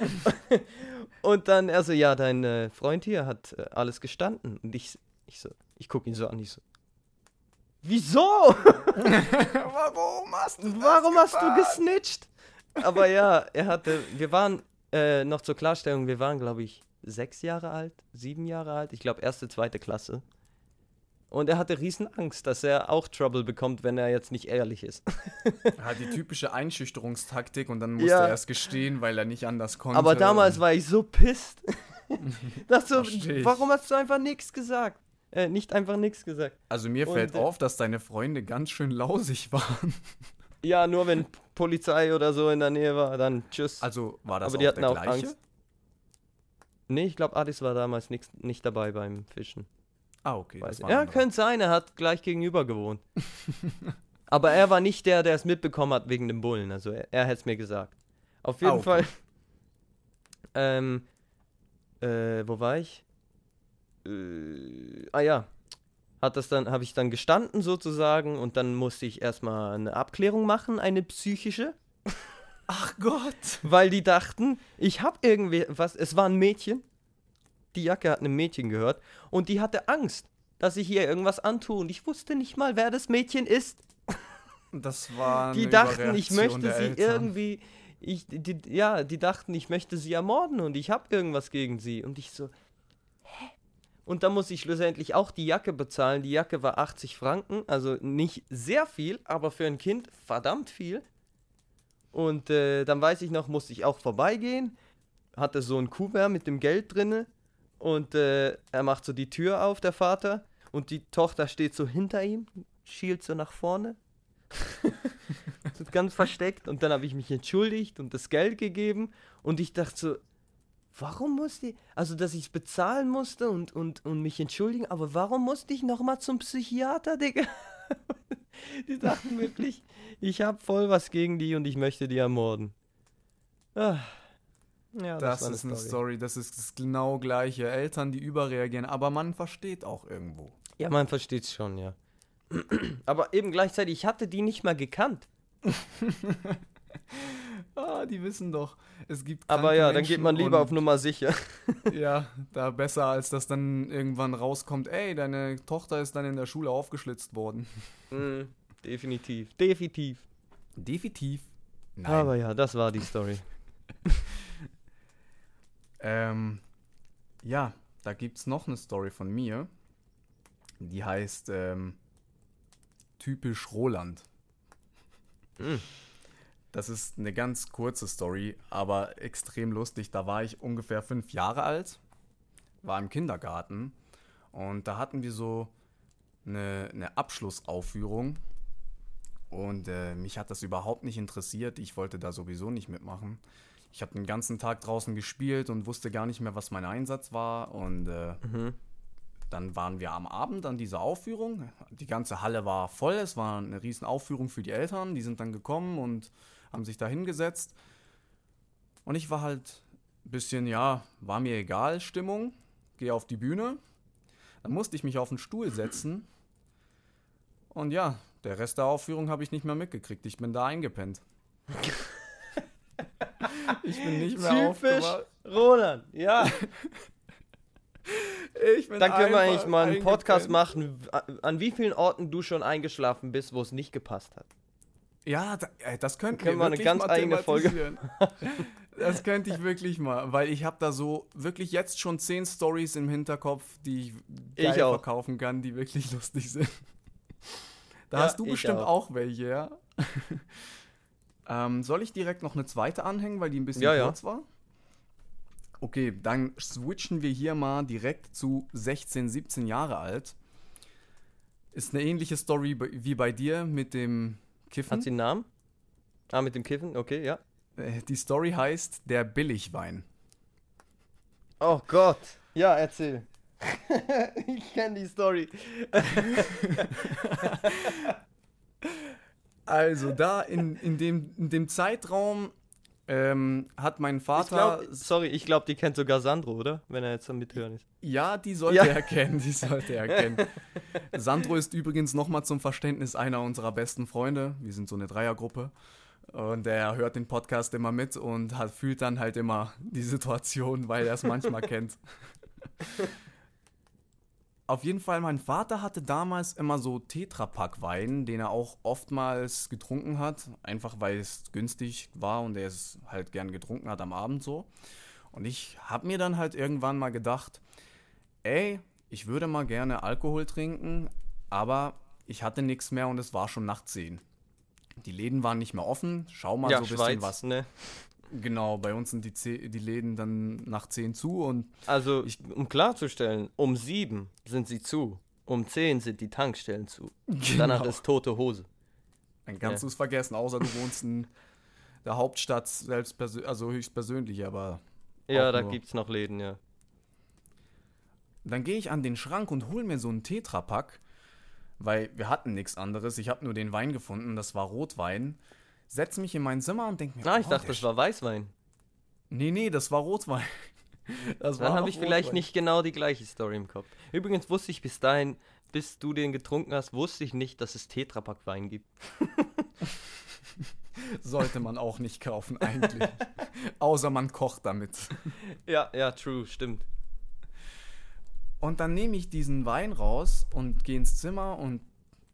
[laughs] und dann, also ja, dein äh, Freund hier hat äh, alles gestanden. Und ich, ich so, ich guck ihn so an, ich so, wieso? [laughs] Warum hast du Warum hast du gesnitcht? Aber ja, er hatte, wir waren, äh, noch zur Klarstellung, wir waren, glaube ich, sechs Jahre alt, sieben Jahre alt, ich glaube, erste, zweite Klasse. Und er hatte riesen Angst, dass er auch Trouble bekommt, wenn er jetzt nicht ehrlich ist. Hat die typische Einschüchterungstaktik und dann musste Ja. er erst gestehen, weil er nicht anders konnte. Aber damals war ich so pisst. [laughs] So, warum hast du einfach nichts gesagt? Äh, nicht einfach nichts gesagt. Also mir Und, fällt äh, auf, dass deine Freunde ganz schön lausig [laughs] waren. Ja, nur wenn Polizei oder so in der Nähe war, dann tschüss. Also war das Aber die auch hatten der auch gleiche? Angst. Nee, ich glaube, Adis war damals nix, nicht dabei beim Fischen. Ah, okay. Weiß Ja, könnte sein, er hat gleich gegenüber gewohnt. [laughs] Aber er war nicht der, der es mitbekommen hat wegen dem Bullen. Also er, er hätte es mir gesagt. Auf jeden Ah, okay. Fall. [laughs] Ähm, äh, wo war ich? Äh, ah ja. hat das dann, habe ich dann gestanden sozusagen und dann musste ich erstmal eine Abklärung machen, eine psychische, Ach Gott. weil die dachten, ich habe irgendwie was, es war ein Mädchen, die Jacke hat einem Mädchen gehört und die hatte Angst, dass ich ihr irgendwas antue und ich wusste nicht mal, wer das Mädchen ist. Das war Die dachten, ich möchte sie Eltern. irgendwie, ich, die, ja, die dachten, ich möchte sie ermorden und ich habe irgendwas gegen sie. Und ich so, hä? Und da muss ich schlussendlich auch die Jacke bezahlen. Die Jacke war 80 Franken, also nicht sehr viel, aber für ein Kind verdammt viel. Und äh, dann weiß ich noch, musste ich auch vorbeigehen, hatte so ein Kuvert mit dem Geld drinne und äh, er macht so die Tür auf, der Vater, und die Tochter steht so hinter ihm, schielt so nach vorne [laughs] so ganz versteckt und dann habe ich mich entschuldigt und das Geld gegeben und ich dachte so, warum musste ich, also dass ich es bezahlen musste und, und, und mich entschuldigen, aber warum musste ich nochmal zum Psychiater, Digga? [laughs] die dachten wirklich, ich habe voll was gegen die und ich möchte die ermorden. Ah. Ja, Das, war ist eine Story. das ist das genau gleiche. Eltern, die überreagieren, aber man versteht auch irgendwo. Ja, man versteht es schon, ja. [clears throat] Aber eben gleichzeitig, ich hatte die nicht mal gekannt. [laughs] Ah, die wissen doch, es gibt Aber ja, dann geht Menschen man lieber auf Nummer sicher. [laughs] Ja, da besser, als dass dann irgendwann rauskommt, ey, deine Tochter ist dann in der Schule aufgeschlitzt worden. [laughs] Mm, definitiv, definitiv. Definitiv. Nein. Aber ja, das war die Story. Ähm, ja, da gibt's noch eine Story von mir. Die heißt ähm, Typisch Roland. Mm. Das ist eine ganz kurze Story, aber extrem lustig. Da war ich ungefähr fünf Jahre alt, war im Kindergarten und da hatten wir so eine, eine Abschlussaufführung und äh, mich hat das überhaupt nicht interessiert. Ich wollte da sowieso nicht mitmachen. Ich habe den ganzen Tag draußen gespielt und wusste gar nicht mehr, was mein Einsatz war und äh, Mhm. dann waren wir am Abend an dieser Aufführung. Die ganze Halle war voll. Es war eine riesen Aufführung für die Eltern. Die sind dann gekommen und haben sich da hingesetzt. Und ich war halt ein bisschen, ja, war mir egal, Stimmung. Gehe auf die Bühne. Dann musste ich mich auf den Stuhl setzen. Und ja, der Rest der Aufführung habe ich nicht mehr mitgekriegt. Ich bin da eingepennt. [laughs] [laughs] ich bin nicht mehr Typisch aufgewacht. Roland, ja. Ich bin Dann können wir eigentlich mal einen Podcast machen, an- wie vielen Orten du schon eingeschlafen bist, wo es nicht gepasst hat. Ja, äh, das könnten Können wir eine wirklich ganz mal eigene Folge. [laughs] Das könnte ich wirklich mal, weil ich habe da so wirklich jetzt schon zehn Stories im Hinterkopf, die ich Ich verkaufen kann, die wirklich [laughs] lustig sind. Da Ja, hast du bestimmt auch. auch. welche, ja? Ähm, soll ich direkt noch eine zweite anhängen, weil die ein bisschen Ja, ja. kurz war? Okay, dann switchen wir hier mal direkt zu 16, 17 Jahre alt. Ist eine ähnliche Story wie bei dir mit dem Kiffen. Hat sie einen Namen? Ah, mit dem Kiffen? Okay, ja. Äh, Die Story heißt Der Billigwein. Oh Gott. Ja, erzähl. [laughs] ich kenne die Story. [laughs] [laughs] Also da in, in, dem, in dem Zeitraum ähm, hat mein Ich Vater... glaub, sorry, ich glaube, die kennt sogar Sandro, oder? Wenn er jetzt am Mithören ist. ja, die sollte Ja. er kennen, die sollte er kennen. [laughs] Sandro ist übrigens nochmal zum Verständnis einer unserer besten Freunde. Wir sind so eine Dreiergruppe. Und er hört den Podcast immer mit und hat, fühlt dann halt immer die Situation, weil er es manchmal [laughs] kennt. Auf jeden Fall, mein Vater hatte damals immer so Tetrapack-Wein, den er auch oftmals getrunken hat, einfach weil es günstig war und er es halt gern getrunken hat am Abend so. Und ich habe mir dann halt irgendwann mal gedacht, ey, ich würde mal gerne Alkohol trinken, aber ich hatte nichts mehr und es war schon nach 10. Die Läden waren nicht mehr offen, schau mal ja, so ein bisschen was. ne? Genau, bei uns sind die, Ze- die Läden dann nach 10 zu und Also, um klarzustellen, um sieben sind sie zu. Um zehn sind die Tankstellen zu. Danach Genau. ist tote Hose. Dann kannst Ja. du es vergessen, außer du wohnst in der Hauptstadt selbst, also höchstpersönlich, aber Ja, da nur. gibt's noch Läden, ja. dann gehe ich an den Schrank und hole mir so einen Tetrapack, weil wir hatten nichts anderes. Ich habe nur den Wein gefunden, das war Rotwein. Setz mich in mein Zimmer und denke mir, Ah, ich oh, dachte, das war Weißwein. Nee, nee, das war Rotwein. [laughs] Das Dann habe ich vielleicht nicht genau die gleiche Story im Kopf. Übrigens wusste ich bis dahin bis du den getrunken hast, wusste ich nicht, dass es Tetrapack Wein gibt. [laughs] Sollte man auch nicht kaufen eigentlich. [laughs] Außer man kocht damit. Ja, ja, true, stimmt. Und dann nehme ich diesen Wein raus und gehe ins Zimmer und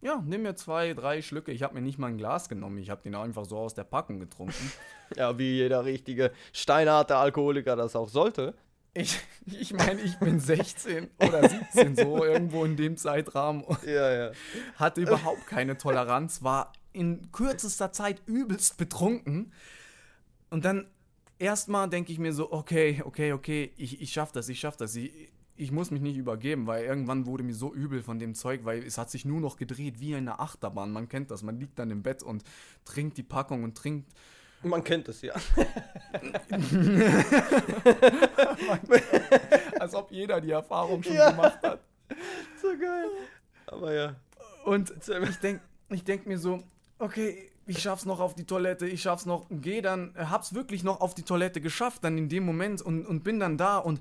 ja, nimm mir zwei, drei Schlücke. Ich habe mir nicht mal ein Glas genommen. Ich habe den einfach so aus der Packung getrunken. [laughs] Ja, wie jeder richtige steinharte Alkoholiker das auch sollte. Ich, ich meine, ich bin 16 [laughs] oder 17, so irgendwo in dem Zeitrahmen. Ja, ja. Hatte überhaupt keine Toleranz, war in kürzester Zeit übelst betrunken. Und dann erstmal denke ich mir so, okay, okay, okay, ich, ich schaff das, ich schaff das. Ich, ich muss mich nicht übergeben, weil irgendwann wurde mir so übel von dem Zeug, weil es hat sich nur noch gedreht wie eine Achterbahn. Man kennt das, man liegt dann im Bett und trinkt die Packung und trinkt Man kennt es ja. [laughs] als ob jeder die Erfahrung schon Ja. gemacht hat. So geil. Aber ja. Und ich denke ich denk mir so, okay, ich schaff's noch auf die Toilette, ich schaff's noch, geh dann, hab's wirklich noch auf die Toilette geschafft, dann in dem Moment und, und bin dann da und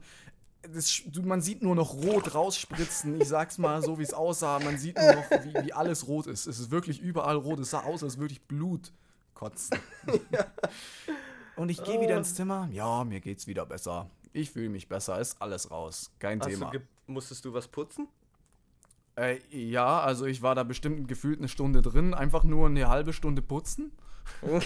das, man sieht nur noch rot rausspritzen. Ich sag's mal so, wie es aussah. Man sieht nur noch, wie, wie alles rot ist. Es ist wirklich überall rot. Es sah aus, als würde ich Blut kotzen. [laughs] Und ich gehe wieder ins Zimmer. Ja, mir geht's wieder besser. Ich fühle mich besser. Ist alles raus. Kein Hast Thema. du musstest du was putzen? Äh, ja, also ich war da bestimmt gefühlt eine Stunde drin, einfach nur eine halbe Stunde putzen. [laughs]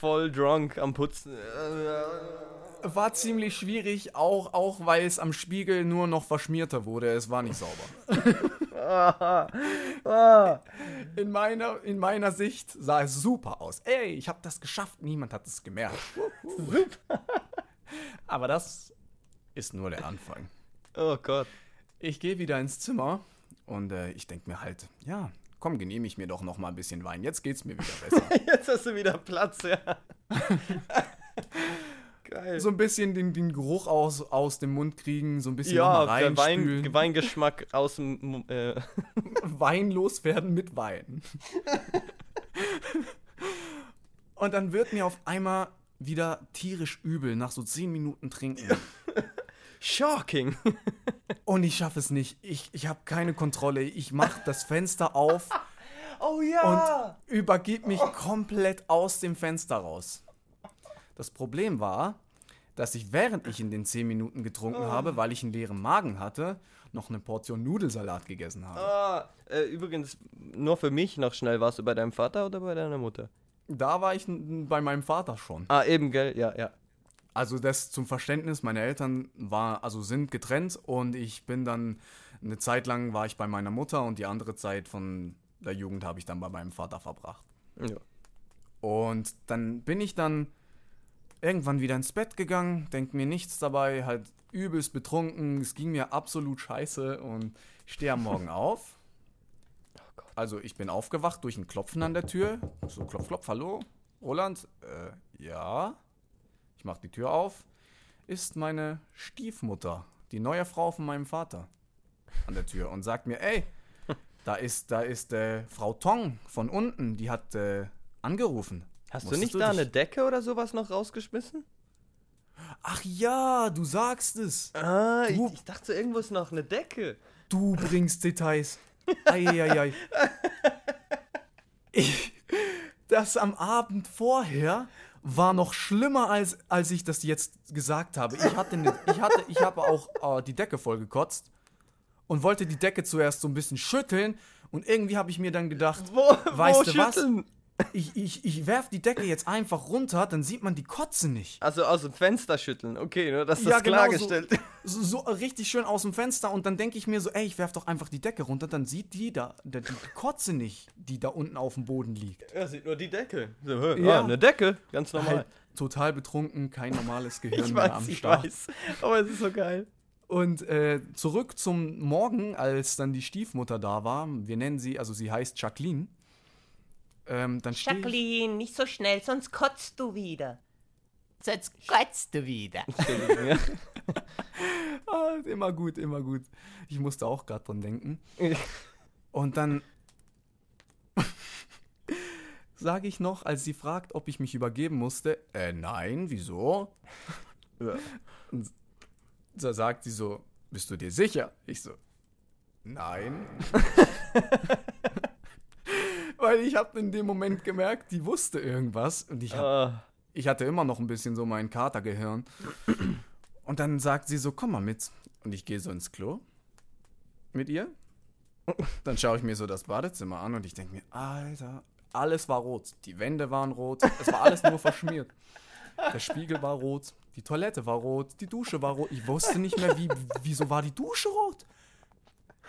Voll drunk am Putzen. [laughs] War ziemlich schwierig, auch, auch weil es am Spiegel nur noch verschmierter wurde. Es war nicht sauber. [laughs] In meiner, in meiner Sicht sah es super aus. Ey, ich habe das geschafft, niemand hat es gemerkt. [laughs] Aber das ist nur der Anfang. Oh Gott. Ich gehe wieder ins Zimmer und äh, ich denke mir halt, ja, komm, genehme ich mir doch noch mal ein bisschen Wein. Jetzt geht's mir wieder besser. [laughs] Jetzt hast du wieder Platz, ja. Geil. so ein bisschen den, den Geruch aus, aus dem Mund kriegen, so ein bisschen ja, der Wein. Weingeschmack aus dem. Äh, [laughs] Wein loswerden mit Wein. [laughs] Und dann wird mir auf einmal wieder tierisch übel nach so 10 Minuten trinken. shocking. [laughs] Und ich schaffe es nicht. Ich, ich habe keine Kontrolle. Ich mache das Fenster auf Oh und ja. übergib mich komplett aus dem Fenster raus. Das Problem war, dass ich während ich in den 10 Minuten getrunken habe, weil ich einen leeren Magen hatte, noch eine Portion Nudelsalat gegessen habe. Ah, äh, übrigens, nur für mich noch schnell. Warst du bei deinem Vater oder bei deiner Mutter? Da war ich bei meinem Vater schon. Ah, eben, gell? Ja, ja. Also das zum Verständnis, meine Eltern war, also sind getrennt und ich bin dann eine Zeit lang war ich bei meiner Mutter und die andere Zeit von der Jugend habe ich dann bei meinem Vater verbracht. ja. Und dann bin ich dann irgendwann wieder ins Bett gegangen, denk mir nichts dabei, halt übelst betrunken, es ging mir absolut scheiße und ich stehe am Morgen [laughs] auf. Also ich bin aufgewacht durch ein Klopfen an der Tür. So klopf, klopf, hallo, Roland? Äh, ja. Ich mach die Tür auf. Ist meine Stiefmutter, die neue Frau von meinem Vater, an der Tür und sagt mir, ey, [laughs] da ist, da ist äh, Frau Tong von unten, die hat äh, angerufen. Hast du nicht da dich- eine Decke oder sowas noch rausgeschmissen? Ach ja, du sagst es. Ah, Du- ich, ich dachte, irgendwo ist noch eine Decke. Du bringst Details. Eieiei. [laughs] Ich, das am Abend vorher war noch schlimmer, als, als ich das jetzt gesagt habe. Ich hatte, ne, ich hatte, ich habe auch äh, die Decke voll gekotzt und wollte die Decke zuerst so ein bisschen schütteln und irgendwie habe ich mir dann gedacht, Wo, Weißt wo du was? Ich, ich, ich werf die Decke jetzt einfach runter, dann sieht man die Kotze nicht. Also aus dem Fenster schütteln. Okay, nur dass das Ja, genau klargestellt So, so richtig schön aus dem Fenster und dann denke ich mir so, ey, ich werf doch einfach die Decke runter, dann sieht die da, die Kotze nicht, die da unten auf dem Boden liegt. Er sieht nur die Decke. So, hä, Ja. Ah, eine Decke. Ganz normal. Halt total betrunken, kein normales Gehirn ich mehr am weiß, ich Start. weiß. Aber es ist so geil. Und äh, zurück zum Morgen, als dann die Stiefmutter da war, wir nennen sie, also sie heißt Jacqueline. Ähm, dann Jacqueline, nicht so schnell, sonst kotzt du wieder. Sonst kotzt du wieder. [laughs] Ja. [laughs] ah, immer gut, immer gut. Ich musste auch gerade dran denken. [laughs] Und dann sage ich noch, als sie fragt, ob ich mich übergeben musste, äh, nein, wieso? Ja. Da sagt sie so, bist du dir sicher? Ich so, Nein. Weil ich habe in dem Moment gemerkt, die wusste irgendwas und ich, hab, Ah, ich hatte immer noch ein bisschen so mein Katergehirn. Und dann sagt sie so, komm mal mit. Und ich gehe so ins Klo mit ihr. Dann schaue ich mir so das Badezimmer an und ich denke mir, Alter, alles war rot. Die Wände waren rot, es war alles nur verschmiert. Der Spiegel war rot, die Toilette war rot, die Dusche war rot. Ich wusste nicht mehr, wie, wieso war die Dusche rot?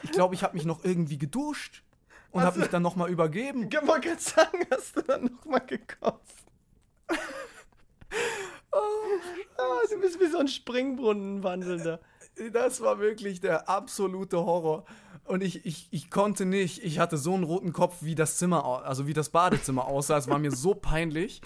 Ich glaube, ich habe mich noch irgendwie geduscht und habe mich dann nochmal übergeben. ich wollte gerade sagen, hast du dann nochmal gekotzt? [laughs] Ah, du bist wie so ein Springbrunnenwandelnder. Das war wirklich der absolute Horror. Und ich, ich, ich konnte nicht, ich hatte so einen roten Kopf, wie das Zimmer, also wie das Badezimmer aussah. Es war mir so peinlich.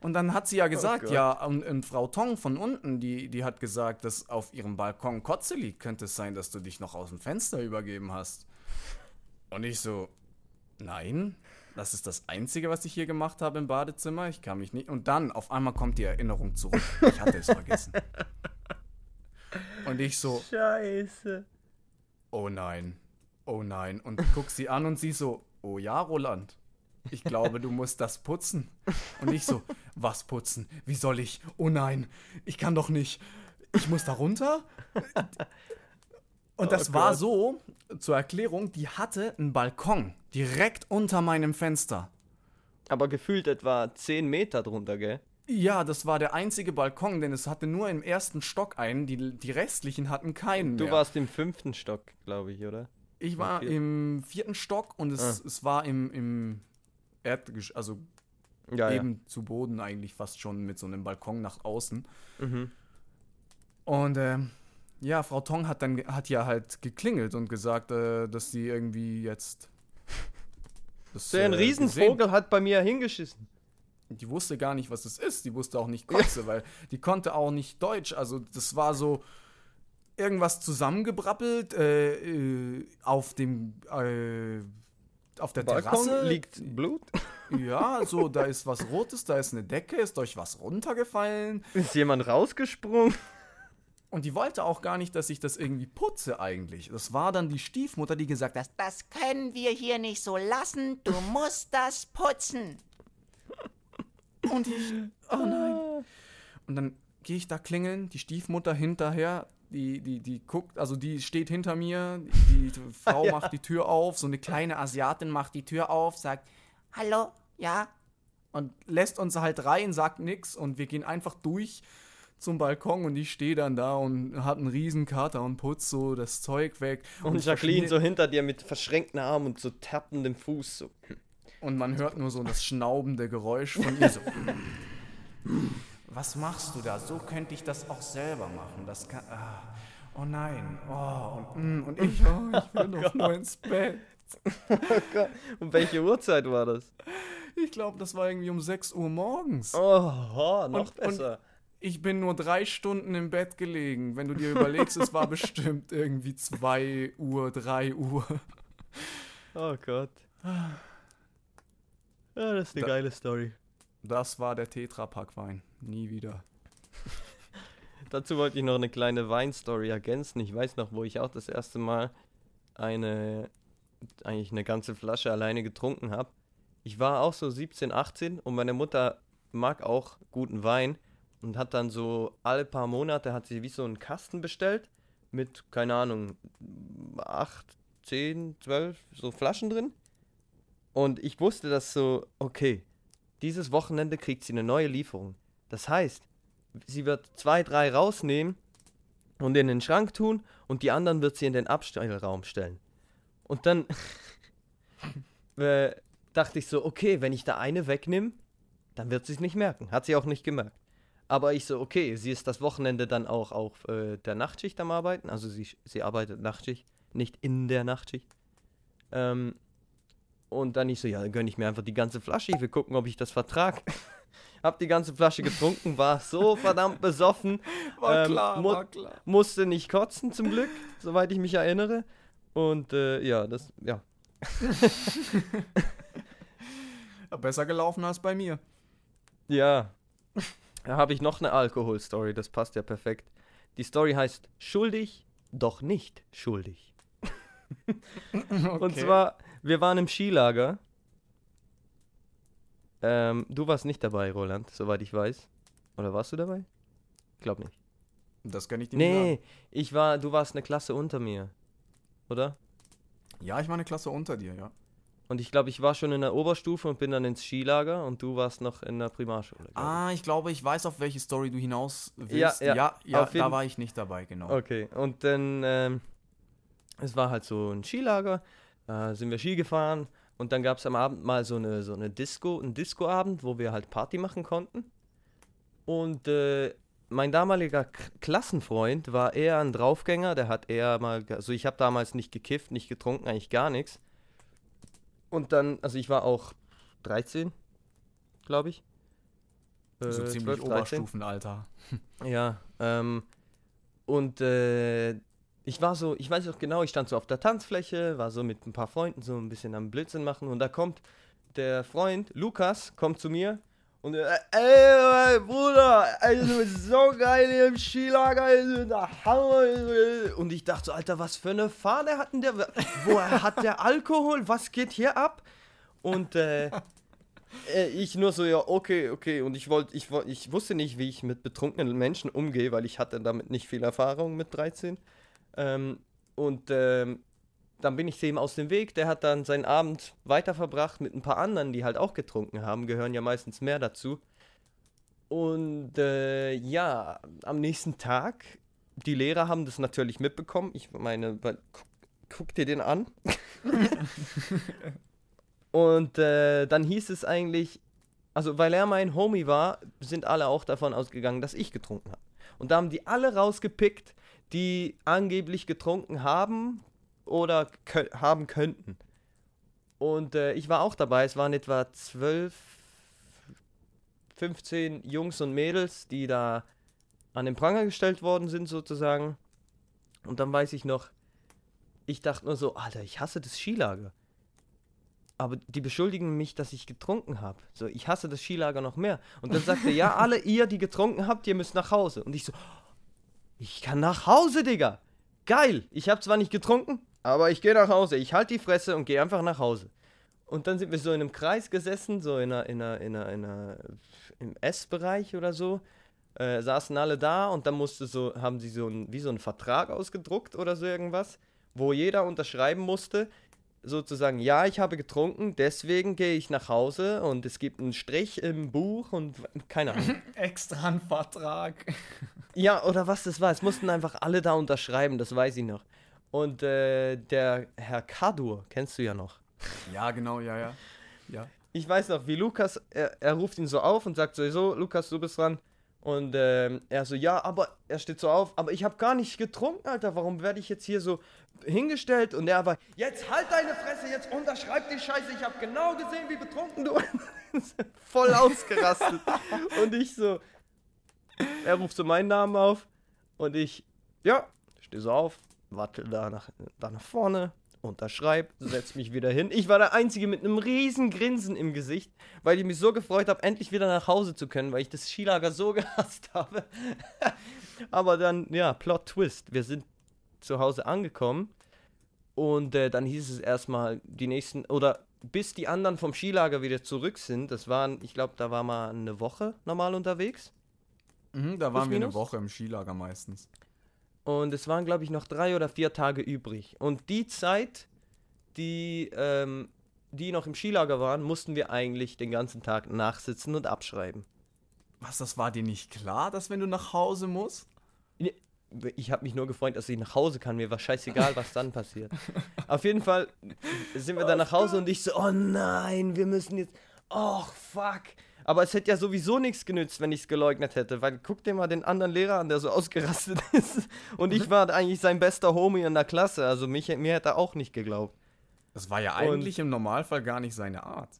Und dann hat sie ja gesagt, Gott. ja, und, und Frau Tong von unten, die, die hat gesagt, dass auf ihrem Balkon Kotze liegt. Könnte es sein, dass du dich noch aus dem Fenster übergeben hast? Und ich so, nein, das ist das Einzige, was ich hier gemacht habe im Badezimmer. Ich kann mich nicht. Und dann auf einmal kommt die Erinnerung zurück. Ich hatte es vergessen. Und ich so, Scheiße. oh nein, oh nein. Und guck sie an und sie so, oh ja, Roland. Ich glaube, du musst das putzen. Und ich so, was putzen? Wie soll ich? Oh nein, ich kann doch nicht. Ich muss da runter? Und das Oh war so, zur Erklärung, die hatte einen Balkon direkt unter meinem Fenster. Aber gefühlt etwa 10 Meter drunter, gell? Ja, das war der einzige Balkon, denn es hatte nur im ersten Stock einen, die, die restlichen hatten keinen Du mehr. warst im fünften Stock, glaube ich, oder? Ich war vierten? im vierten Stock und es, Ah. es war im, im Erdgesch also Ja, eben zu Boden eigentlich fast schon mit so einem Balkon nach außen. ja. Mhm. Und ähm, ja, Frau Tong hat dann hat ja halt geklingelt und gesagt, äh, dass sie irgendwie jetzt [laughs] das, So ein äh, Riesenvogel hat bei mir hingeschissen. gesehen- Die wusste gar nicht, was es ist. Die wusste auch nicht [laughs] Kotze, weil die konnte auch nicht Deutsch. Also das war so irgendwas zusammengebrappelt äh, äh, auf dem äh, auf der Balkon Terrasse liegt Blut. [laughs] Ja, so, da ist was Rotes, da ist eine Decke, ist euch was runtergefallen. Ist jemand rausgesprungen? Und die wollte auch gar nicht, dass ich das irgendwie putze eigentlich. Das war dann die Stiefmutter, die gesagt hat, Das können wir hier nicht so lassen. Du musst das putzen. und ich, oh nein. Und dann gehe ich da klingeln, die Stiefmutter hinterher, die, die, die guckt, also die steht hinter mir, die, die Frau [laughs] macht die Tür auf, so eine kleine Asiatin macht die Tür auf, sagt, Hallo? Ja? und lässt uns halt rein, sagt nix und wir gehen einfach durch zum Balkon und ich stehe dann da und hab einen riesen Kater und putz so das Zeug weg. Und ich Jacqueline so hinter dir mit verschränkten Armen und so tappendem Fuß. So. Und man hört nur so das schnaubende Geräusch von ihr so. Was machst du da? So könnte ich das auch selber machen. Das kann. Ah, oh nein. Oh, und, mm, und ich, oh, ich [laughs] will doch nur ins Bett. Und welche Uhrzeit war das? Ich glaube, das war irgendwie um 6 Uhr morgens. Oh, oh noch Und- und- besser. Ich bin nur drei Stunden im Bett gelegen. Wenn du dir überlegst, es war bestimmt irgendwie 2 Uhr, 3 Uhr. oh Gott. Ja, das ist eine Da- geile Story. Das war der Tetra-Pack-Wein. Nie wieder. [laughs] Dazu wollte ich noch eine kleine Weinstory ergänzen. Ich weiß noch, wo ich auch das erste Mal eine, eigentlich eine ganze Flasche alleine getrunken habe. Ich war auch so 17, 18 und meine Mutter mag auch guten Wein und hat dann so alle paar Monate hat sie wie so einen Kasten bestellt mit, keine Ahnung, 8, 10, 12 so Flaschen drin. Und ich wusste das so, okay, dieses Wochenende kriegt sie eine neue Lieferung. Das heißt, sie wird zwei, drei rausnehmen und in den Schrank tun und die anderen wird sie in den Abstellraum stellen. Und dann [laughs] äh, dachte ich so, okay, wenn ich da eine wegnehme, dann wird sie es nicht merken. Hat sie auch nicht gemerkt. Aber ich so, okay, sie ist das Wochenende dann auch auf äh, der Nachtschicht am Arbeiten. Also sie, sie arbeitet Nachtschicht, nicht in der Nachtschicht. Ähm, und dann ich so, ja, dann gönne ich mir einfach die ganze Flasche. Ich will gucken, ob ich das vertrag. [laughs] Hab die ganze Flasche getrunken, war so [laughs] verdammt besoffen. War Ähm, klar, mu- war klar. Musste nicht kotzen, zum Glück, soweit ich mich erinnere. Und äh, ja, das, ja. Ja, [laughs] Besser gelaufen als bei mir. Ja. Da habe ich noch eine Alkoholstory, das passt ja perfekt. Die Story heißt Schuldig, doch nicht schuldig. [laughs] Und zwar, wir waren im Skilager. Ähm, du warst nicht dabei, Roland, soweit ich weiß. Oder warst du dabei? Ich glaube nicht. Das kann ich dir nicht sagen. Nee, ich war, du warst eine Klasse unter mir. Oder? Ja, ich war eine Klasse unter dir, ja. Und ich glaube, ich war schon in der Oberstufe und bin dann ins Skilager und du warst noch in der Primarschule. glaub. Ah, ich glaube, ich weiß, auf welche Story du hinaus willst. Ja, ja, ja, ja da war ich nicht dabei, genau. Okay, und dann, ähm, es war halt so ein Skilager, äh, sind wir Ski gefahren und dann gab es am Abend mal so eine, so eine Disco, einen Discoabend, wo wir halt Party machen konnten. Und äh, mein damaliger K Klassenfreund war eher ein Draufgänger, der hat eher mal, also ich habe damals nicht gekifft, nicht getrunken, eigentlich gar nichts. Und dann, also ich war auch 13, glaube ich. so Äh, ziemlich 12, 13. Oberstufenalter. [laughs] Ja, ähm, und äh, ich war so, ich weiß auch genau, ich stand so auf der Tanzfläche, war so mit ein paar Freunden so ein bisschen am Blödsinn machen und da kommt der Freund, Lukas, kommt zu mir und er, ey, Bruder, bist so geil hier im Skilager, bist der Hammer. ey." Und ich dachte so, Alter, was für eine Fahne hat denn der, woher hat der Alkohol, was geht hier ab? Und äh, äh, ich nur so, ja, okay, okay. Und ich wollte, ich, ich wusste nicht, wie ich mit betrunkenen Menschen umgehe, weil ich hatte damit nicht viel Erfahrung mit 13. Ähm, und ähm, dann bin ich dem aus dem Weg. Der hat dann seinen Abend weiter verbracht mit ein paar anderen, die halt auch getrunken haben. Gehören ja meistens mehr dazu. Und äh, ja, am nächsten Tag, die Lehrer haben das natürlich mitbekommen. Ich meine, guck, guck dir den an. [laughs] Und äh, dann hieß es eigentlich, also weil er mein Homie war, sind alle auch davon ausgegangen, dass ich getrunken habe. Und da haben die alle rausgepickt, die angeblich getrunken haben oder kö haben könnten. Und äh, ich war auch dabei. Es waren etwa 12, 15 Jungs und Mädels, die da an den Pranger gestellt worden sind, sozusagen. Und dann weiß ich noch, ich dachte nur so, Alter, ich hasse das Skilager. Aber die beschuldigen mich, dass ich getrunken habe. So, ich hasse das Skilager noch mehr. Und dann sagte er, ja, [laughs] alle ihr, die getrunken habt, ihr müsst nach Hause. Und ich so, ich kann nach Hause, Digga. Geil. Ich habe zwar nicht getrunken, aber ich gehe nach Hause. Ich halte die Fresse und gehe einfach nach Hause. Und dann sind wir so in einem Kreis gesessen, so in einer, in einer, in einer, in einer im Essbereich oder so. Äh, saßen alle da und dann musste so, haben sie so ein, wie so einen Vertrag ausgedruckt oder so irgendwas, wo jeder unterschreiben musste, sozusagen, ja, ich habe getrunken, deswegen gehe ich nach Hause und es gibt einen Strich im Buch und [laughs] keine Ahnung. [laughs] Extra ein Vertrag. Ja, oder was das war. Es mussten einfach alle da unterschreiben, das weiß ich noch. Und äh, der Herr Kadur, kennst du ja noch. Ja, genau, ja, ja. Ja. Ich weiß noch, wie Lukas, er, er ruft ihn so auf und sagt so, so, Lukas, du bist dran. Und ähm, er so, ja, aber er steht so auf, aber ich habe gar nicht getrunken, Alter, warum werde ich jetzt hier so hingestellt? Und er war, jetzt halt deine Fresse, jetzt unterschreib die Scheiße, ich habe genau gesehen, wie betrunken du bist. [laughs] Voll ausgerastet. und ich so, er ruft so meinen Namen auf und ich, ja, stehe so auf, warte da nach, da nach vorne, unterschreib, setz mich wieder hin. Ich war der Einzige mit einem riesen Grinsen im Gesicht, weil ich mich so gefreut habe, endlich wieder nach Hause zu können, weil ich das Skilager so [laughs] gehasst habe. [laughs] Aber dann, ja, Plot Twist. Wir sind zu Hause angekommen und äh, dann hieß es erstmal die nächsten, oder bis die anderen vom Skilager wieder zurück sind, das waren, ich glaube, da war mal eine Woche normal unterwegs. Mhm, da waren wir eine? Woche im Skilager meistens. Und es waren, glaube ich, noch drei oder vier Tage übrig. Und die Zeit, die, ähm, die noch im Skilager waren, mussten wir eigentlich den ganzen Tag nachsitzen und abschreiben. Was, das war dir nicht klar, dass wenn du nach Hause musst? Ich habe mich nur gefreut, dass ich nach Hause kann. Mir war scheißegal, was dann passiert. Auf jeden Fall sind wir dann nach Hause und ich so, oh nein, wir müssen jetzt. Oh, fuck. Aber es hätte ja sowieso nichts genützt, wenn ich es geleugnet hätte. Weil guck dir mal den anderen Lehrer an, der so [laughs] ausgerastet ist. Und ich war eigentlich sein bester Homie in der Klasse. Also mich, mir hätte er auch nicht geglaubt. Das war ja Und- eigentlich im Normalfall gar nicht seine Art.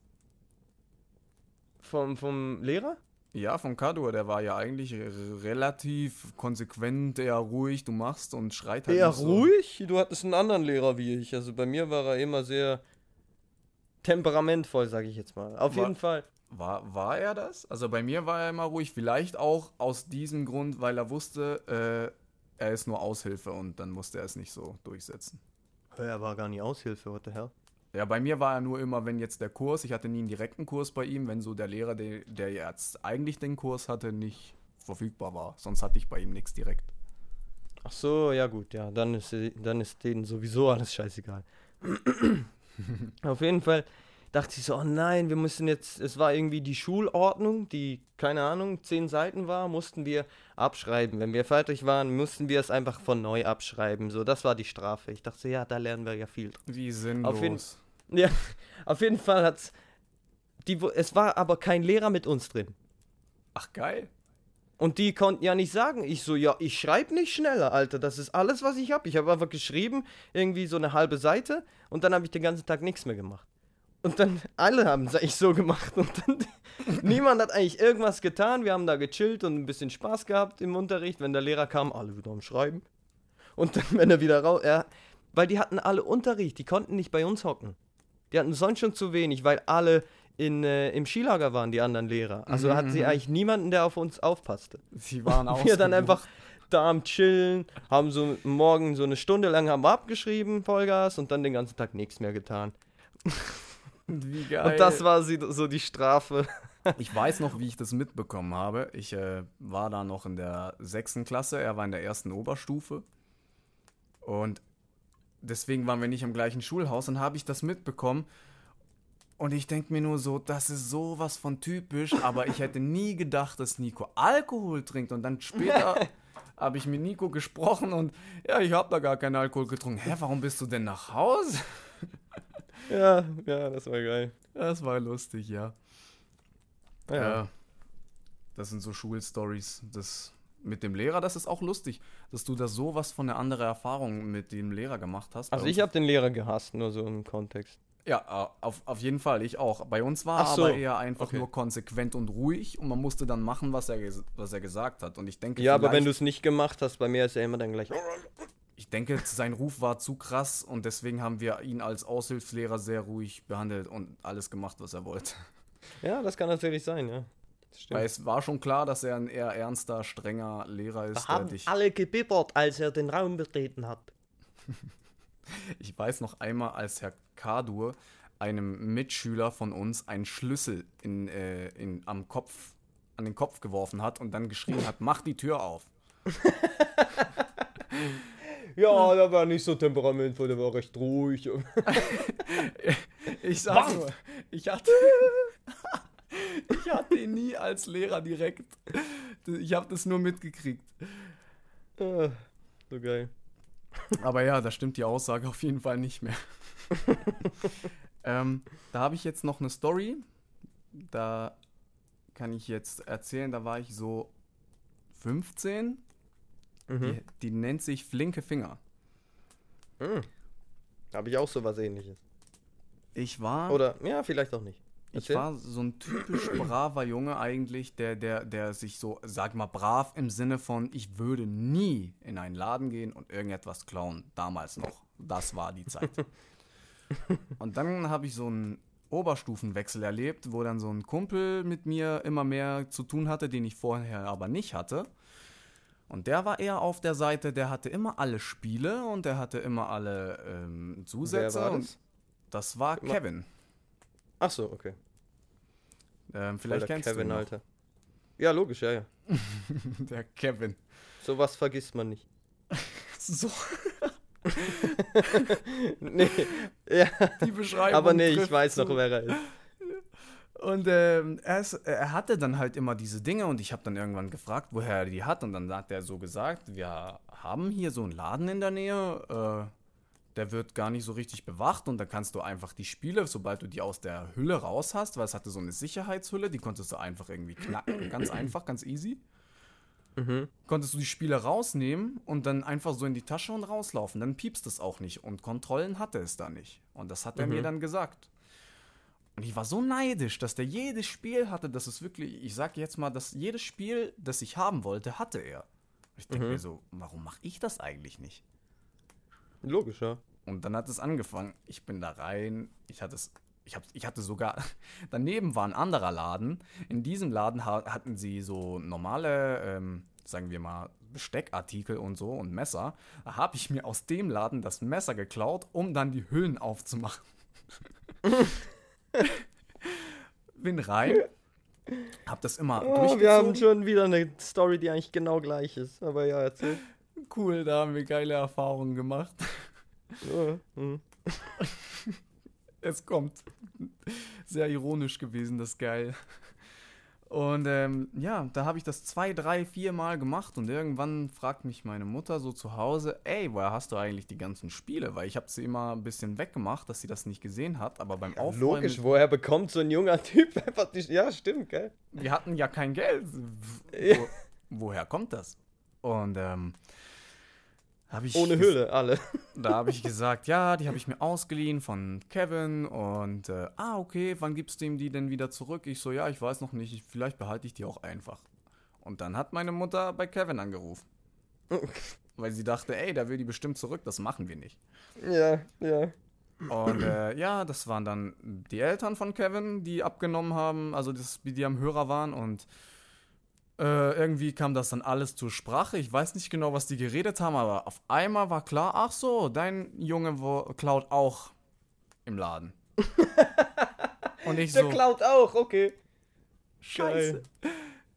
Vom, vom Lehrer? Ja, von Kadur, der war ja eigentlich relativ konsequent, eher ruhig, du machst und schreit halt Eher so. ruhig? Du hattest einen anderen Lehrer wie ich. Also bei mir war er immer sehr temperamentvoll, sage ich jetzt mal. Auf War- jeden Fall. War, war er das? Also bei mir war er immer ruhig, vielleicht auch aus diesem Grund, weil er wusste, äh, er ist nur Aushilfe und dann musste er es nicht so durchsetzen. Er war gar nicht Aushilfe, what the hell? Ja, bei mir war er nur immer, wenn jetzt der Kurs, ich hatte nie einen direkten Kurs bei ihm, wenn so der Lehrer, der, der jetzt eigentlich den Kurs hatte, nicht verfügbar war. Sonst hatte ich bei ihm nichts direkt. Ach so, ja gut, ja, dann ist, dann ist denen sowieso alles scheißegal. [laughs] Auf jeden Fall dachte ich so, oh nein, wir müssen jetzt, es war irgendwie die Schulordnung, die, keine Ahnung, zehn Seiten war, mussten wir abschreiben. Wenn wir fertig waren, mussten wir es einfach von neu abschreiben. So, das war die Strafe. Ich dachte, ja, da lernen wir ja viel. Wie Auf jeden- sinnlos. Ja, [laughs] auf jeden Fall hat's, die, wo- es war aber kein Lehrer mit uns drin. Ach, geil. Und die konnten ja nicht sagen. Ich so, ja, ich schreibe nicht schneller, Alter. Das ist alles, was ich habe. Ich habe einfach geschrieben, irgendwie so eine halbe Seite. Und dann habe ich den ganzen Tag nichts mehr gemacht. Und dann, alle haben es eigentlich so gemacht. Und dann, [laughs] niemand hat eigentlich irgendwas getan. Wir haben da gechillt und ein bisschen Spaß gehabt im Unterricht. Wenn der Lehrer kam, alle wieder am Schreiben. Und dann, wenn er wieder raus, er, weil die hatten alle Unterricht. Die konnten nicht bei uns hocken. Die hatten sonst schon zu wenig, weil alle in, äh, im Skilager waren, die anderen Lehrer. Also Mhm, hatten sie mhm. eigentlich niemanden, der auf uns aufpasste. Sie waren auch. [laughs] Wir dann einfach da am Chillen, haben so morgen so eine Stunde lang haben wir abgeschrieben, Vollgas, und dann den ganzen Tag nichts mehr getan. [laughs] Wie geil. Und das war sie, so die Strafe. [laughs] Ich weiß noch, wie ich das mitbekommen habe. Ich äh, war da noch in der sechsten Klasse, er war in der ersten Oberstufe. Und deswegen waren wir nicht im gleichen Schulhaus und habe ich das mitbekommen. Und ich denke mir nur so, das ist sowas von typisch, aber ich hätte nie gedacht, dass Nico Alkohol trinkt. Und dann später [laughs] habe ich mit Nico gesprochen und ja, ich habe da gar keinen Alkohol getrunken. Hä, warum bist du denn nach Hause? Ja, ja, das war geil. Das war lustig, ja. Ja. Ja. Das sind so Schulstories. Das mit dem Lehrer, das ist auch lustig, dass du da sowas von eine andere Erfahrung mit dem Lehrer gemacht hast. Also ich habe den Lehrer gehasst, nur so im Kontext. Ja, äh, auf, auf jeden Fall, ich auch. Bei uns war er so, aber eher einfach okay. nur konsequent und ruhig und man musste dann machen, was er, was er gesagt hat. Und ich denke, Ja, aber wenn du es nicht gemacht hast, bei mir ist er immer dann gleich. Ich denke, sein Ruf war zu krass und deswegen haben wir ihn als Aushilfslehrer sehr ruhig behandelt und alles gemacht, was er wollte. Ja, das kann natürlich sein, ja. Weil es war schon klar, dass er ein eher ernster, strenger Lehrer ist, der dich alle gebibbert, als er den Raum betreten hat. [laughs] Ich weiß noch einmal, als Herr Kadur einem Mitschüler von uns einen Schlüssel in, äh, in, am Kopf, an den Kopf geworfen hat und dann geschrien hat, mach die Tür auf. [laughs] [laughs] Ja, der war nicht so temperamentvoll, der war recht ruhig. [laughs] Ich sag nur, ich hatte, [laughs] ich hatte ihn nie als Lehrer direkt. Ich habe das nur mitgekriegt. Ah, so geil. Aber ja, da stimmt die Aussage auf jeden Fall nicht mehr. [laughs] ähm, da habe ich jetzt noch eine Story. Da kann ich jetzt erzählen, da war ich so 15. Mhm. Die, die nennt sich Flinke Finger. Mhm. Habe ich auch sowas ähnliches. Ich war, Oder, ja, vielleicht auch nicht. ich Erzähl. war so ein typisch [clears throat] braver Junge eigentlich, der, der, der sich so, sag mal, brav im Sinne von, ich würde nie in einen Laden gehen und irgendetwas klauen. Damals noch. Das war die Zeit. [laughs] Und dann habe ich so einen Oberstufenwechsel erlebt, wo dann so ein Kumpel mit mir immer mehr zu tun hatte, den ich vorher aber nicht hatte. Und der war eher auf der Seite, der hatte immer alle Spiele und der hatte immer alle ähm, Zusätze. Wer war und das? das war Immer- Kevin. Ach so, okay. Ähm, vielleicht der kennst Kevin, du ihn noch. Alter. Ja, logisch, ja, ja. [laughs] Der Kevin. Sowas vergisst man nicht. [laughs] So, [laughs] nee, ja, die Beschreibung. aber nee, ich weiß noch, wer er ist. Und ähm, er, ist, er hatte dann halt immer diese Dinge und ich habe dann irgendwann gefragt, woher er die hat. Und dann hat er so gesagt, wir haben hier so einen Laden in der Nähe, äh, der wird gar nicht so richtig bewacht und da kannst du einfach die Spiele, sobald du die aus der Hülle raus hast, weil es hatte so eine Sicherheitshülle, die konntest du einfach irgendwie knacken, ganz [clears throat] einfach, ganz easy. Mhm. Konntest du die Spiele rausnehmen und dann einfach so in die Tasche und rauslaufen. Dann piepst es auch nicht und Kontrollen hatte es da nicht. Und das hat er Mhm. mir dann gesagt. Und ich war so neidisch, dass der jedes Spiel hatte, dass es wirklich, ich sag jetzt mal, dass jedes Spiel, das ich haben wollte, hatte er. Ich denke Mhm. mir so, warum mache ich das eigentlich nicht? Logisch, ja. Und dann hat es angefangen. Ich bin da rein, ich hatte es ich, hab, ich hatte sogar, [laughs] daneben war ein anderer Laden. In diesem Laden ha hatten sie so normale, ähm, sagen wir mal, Besteckartikel und so und Messer. Da habe ich mir aus dem Laden das Messer geklaut, um dann die Hüllen aufzumachen. [laughs] [laughs] [laughs] Bin rein, hab das immer Oh, durchgezogen. wir haben schon wieder eine Story, die eigentlich genau gleich ist. Aber ja, erzähl. Cool, da haben wir geile Erfahrungen gemacht. Ja, hm. [laughs] Es kommt. Sehr ironisch gewesen, das geil. Und ähm, ja, da habe ich das zwei, drei, vier Mal gemacht und irgendwann fragt mich meine Mutter so zu Hause, ey, woher hast du eigentlich die ganzen Spiele? Weil ich habe sie immer ein bisschen weggemacht, dass sie das nicht gesehen hat, aber beim Aufräumen, Logisch, woher bekommt so ein junger [laughs] Typ einfach die. Ja, stimmt, gell? wir hatten ja kein Geld. Ja. Wo, woher kommt das? Und ähm, Ohne Hülle, alle. [laughs] Da habe ich gesagt, ja, die habe ich mir ausgeliehen von Kevin und äh, ah, okay, wann gibst du ihm die denn wieder zurück? Ich so, ja, ich weiß noch nicht, ich, vielleicht behalte ich die auch einfach. Und dann hat meine Mutter bei Kevin angerufen. Weil sie dachte, ey, der will die bestimmt zurück, das machen wir nicht. Ja, ja. Und äh, ja, das waren dann die Eltern von Kevin, die abgenommen haben, also das, die am Hörer waren und äh, irgendwie kam das dann alles zur Sprache. Ich weiß nicht genau, was die geredet haben, aber auf einmal war klar, ach so, dein Junge klaut auch im Laden. [laughs] und ich Der so, klaut auch, okay. scheiße.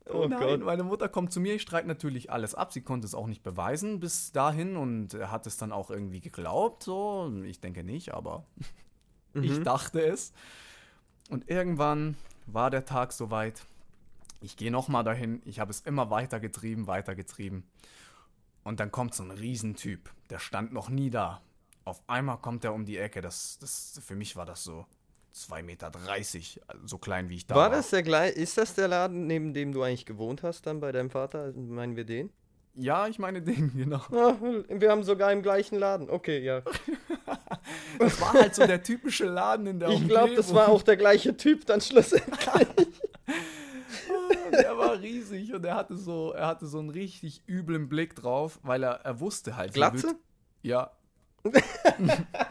Oh, Oh nein, Gott. meine Mutter kommt zu mir, ich streite natürlich alles ab. Sie konnte es auch nicht beweisen bis dahin und hat es dann auch irgendwie geglaubt. So, ich denke nicht, aber [laughs] ich Mhm. dachte es. Und irgendwann war der Tag soweit. Ich gehe nochmal dahin. Ich habe es immer weiter getrieben, weiter getrieben. Und dann kommt so ein Riesentyp. Der stand noch nie da. Auf einmal kommt er um die Ecke. Das, das, für mich war das so 2,30 Meter, so klein wie ich da war. War das der gleich? Ist das der Laden, neben dem du eigentlich gewohnt hast, dann bei deinem Vater? Meinen wir den? Ja, ich meine den, [laughs] genau. Ah, wir haben sogar im gleichen Laden. Okay, ja. Das war halt so der typische Laden in der Ich glaube, das war auch der gleiche Typ dann schlussendlich. [laughs] War riesig und er hatte so, er hatte so einen richtig üblen Blick drauf, weil er, er wusste halt. Glatze? Ja. [laughs]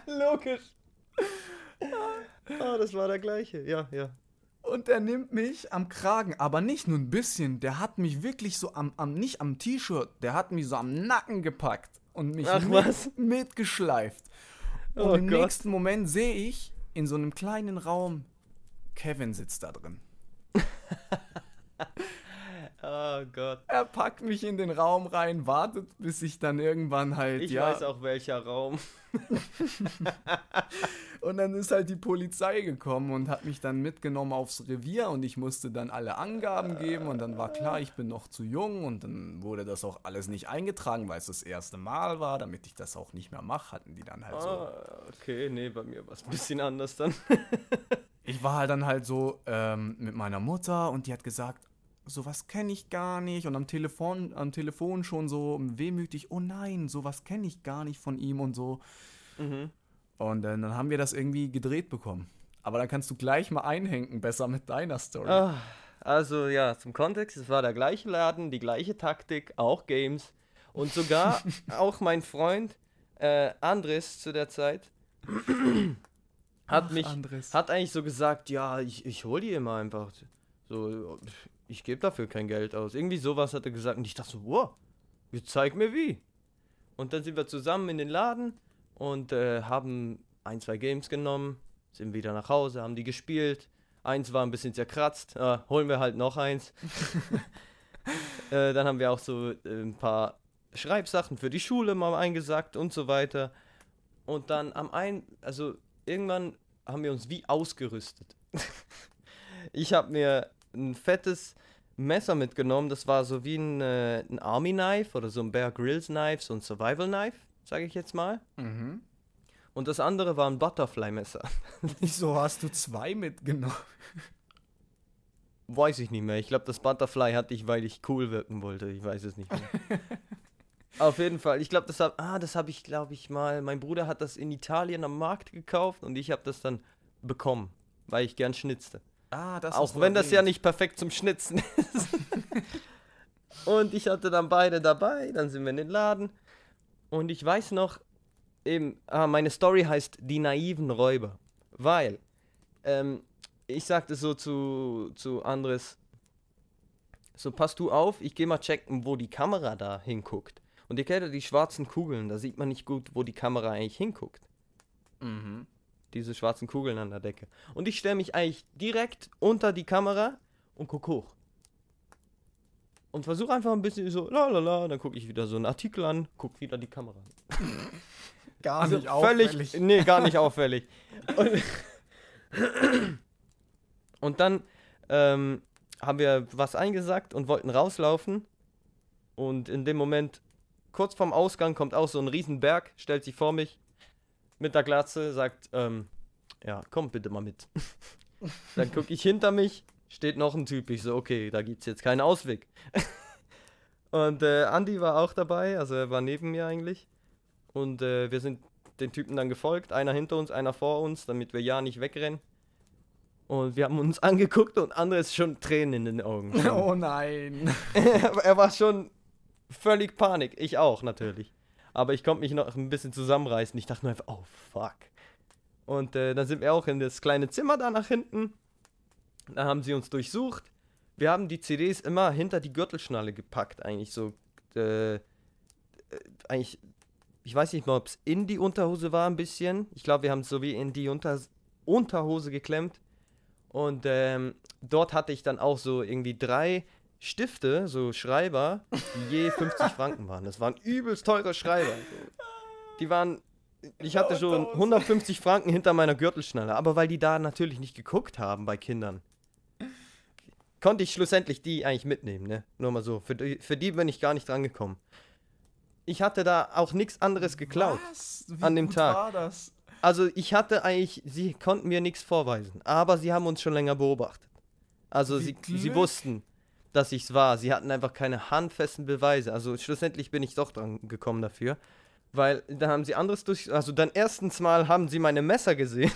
Logisch. Ah, das war der gleiche. Ja, ja. Und er nimmt mich am Kragen, aber nicht nur ein bisschen. Der hat mich wirklich so am, am nicht am T-Shirt, der hat mich so am Nacken gepackt und mich Ach, mit, was? mitgeschleift. Und Oh im Gott. nächsten Moment sehe ich in so einem kleinen Raum, Kevin sitzt da drin. [laughs] Oh Gott. Er packt mich in den Raum rein, wartet, bis ich dann irgendwann halt, Ich ja, weiß auch welcher Raum. [laughs] Und dann ist halt die Polizei gekommen und hat mich dann mitgenommen aufs Revier und ich musste dann alle Angaben geben und dann war klar, ich bin noch zu jung und dann wurde das auch alles nicht eingetragen, weil es das erste Mal war, damit ich das auch nicht mehr mache, hatten die dann halt so. Ah, okay, nee, bei mir war es ein bisschen anders dann. Ich war halt dann halt so ähm, mit meiner Mutter und die hat gesagt, sowas kenne ich gar nicht und am Telefon, am Telefon schon so wehmütig, oh nein, sowas kenne ich gar nicht von ihm und so. Mhm. Und äh, dann haben wir das irgendwie gedreht bekommen. Aber dann kannst du gleich mal einhängen, besser mit deiner Story. Ah, also ja, zum Kontext, es war der gleiche Laden, die gleiche Taktik, auch Games. Und sogar [laughs] auch mein Freund äh, Andres zu der Zeit hat Ach, mich, Andres. hat eigentlich so gesagt, ja, ich, ich hol die immer einfach. So, ich gebe dafür kein Geld aus. Irgendwie sowas hat er gesagt und ich dachte so, wow, jetzt zeig mir wie. Und dann sind wir zusammen in den Laden und äh, haben ein, zwei Games genommen, sind wieder nach Hause, haben die gespielt. Eins war ein bisschen zerkratzt, äh, holen wir halt noch eins. [laughs] äh, dann haben wir auch so äh, ein paar Schreibsachen für die Schule mal eingesackt und so weiter. Und dann am ein, also irgendwann haben wir uns wie ausgerüstet. [laughs] ich habe mir ein fettes Messer mitgenommen, das war so wie ein, äh, ein Army Knife oder so ein Bear Grylls Knife, so ein Survival Knife, sage ich jetzt mal. Mhm. Und das andere war ein Butterfly Messer. [laughs] Wieso hast du zwei mitgenommen? Weiß ich nicht mehr. Ich glaube, das Butterfly hatte ich, weil ich cool wirken wollte. Ich weiß es nicht mehr. [laughs] Auf jeden Fall. Ich glaube, das habe ah, das habe ich, glaube ich, mal. Mein Bruder hat das in Italien am Markt gekauft und ich habe das dann bekommen, weil ich gern schnitzte. Ah, das Auch wenn das ja nicht perfekt zum Schnitzen ist. [laughs] und ich hatte dann beide dabei, dann sind wir in den Laden. Und ich weiß noch, eben, ah, meine Story heißt Die naiven Räuber. Weil ähm, ich sagte so zu, zu Andres, so pass du auf, ich gehe mal checken, wo die Kamera da hinguckt. Und ihr kennt ja die schwarzen Kugeln, da sieht man nicht gut, wo die Kamera eigentlich hinguckt. Mhm. Diese schwarzen Kugeln an der Decke. Und ich stelle mich eigentlich direkt unter die Kamera und guck hoch. Und versuche einfach ein bisschen so, la la la, dann gucke ich wieder so einen Artikel an, guck wieder die Kamera an. [laughs] Gar Also völlig, nee, gar nicht [laughs] auffällig. Und, [laughs] und dann ähm, haben wir was eingesackt und wollten rauslaufen. Und in dem Moment, kurz vorm Ausgang, kommt auch so ein Riesenberg, stellt sich vor mich mit der Glatze, sagt, ähm, ja, komm bitte mal mit. [laughs] dann gucke ich hinter mich, steht noch ein Typ. Ich so, okay, da gibt's jetzt keinen Ausweg. [laughs] und äh, Andi war auch dabei, also er war neben mir eigentlich. Und äh, wir sind den Typen dann gefolgt, einer hinter uns, einer vor uns, damit wir ja nicht wegrennen. Und wir haben uns [laughs] angeguckt und andere ist schon Tränen in den Augen. Oh nein. er war schon völlig Panik. Ich auch natürlich. Aber ich konnte mich noch ein bisschen zusammenreißen. Ich dachte nur einfach, oh fuck. Und äh, dann sind wir auch in das kleine Zimmer da nach hinten. Da haben sie uns durchsucht. Wir haben die CDs immer hinter die Gürtelschnalle gepackt, eigentlich so. Äh, äh, eigentlich, ich weiß nicht mal, ob es in die Unterhose war ein bisschen. Ich glaube, wir haben es so wie in die Unter Unterhose geklemmt. Und ähm, dort hatte ich dann auch so irgendwie drei Stifte, so Schreiber, die je [laughs] 50 Franken waren. Das waren übelst teure Schreiber. [laughs] Die waren, ich hatte schon 150 Franken hinter meiner Gürtelschnalle, aber weil die da natürlich nicht geguckt haben bei Kindern, konnte ich schlussendlich die eigentlich mitnehmen, ne? Nur mal so. Für die, für die bin ich gar nicht dran gekommen. Ich hatte da auch nichts anderes geklaut. An dem Tag. war das? Also ich hatte eigentlich, sie konnten mir nichts vorweisen, aber sie haben uns schon länger beobachtet. Also Wie sie, sie wussten, dass ich es war. Sie hatten einfach keine handfesten Beweise. Also schlussendlich bin ich doch dran gekommen dafür. Weil da haben sie anderes durch. Also dann erstens mal haben sie meine Messer gesehen.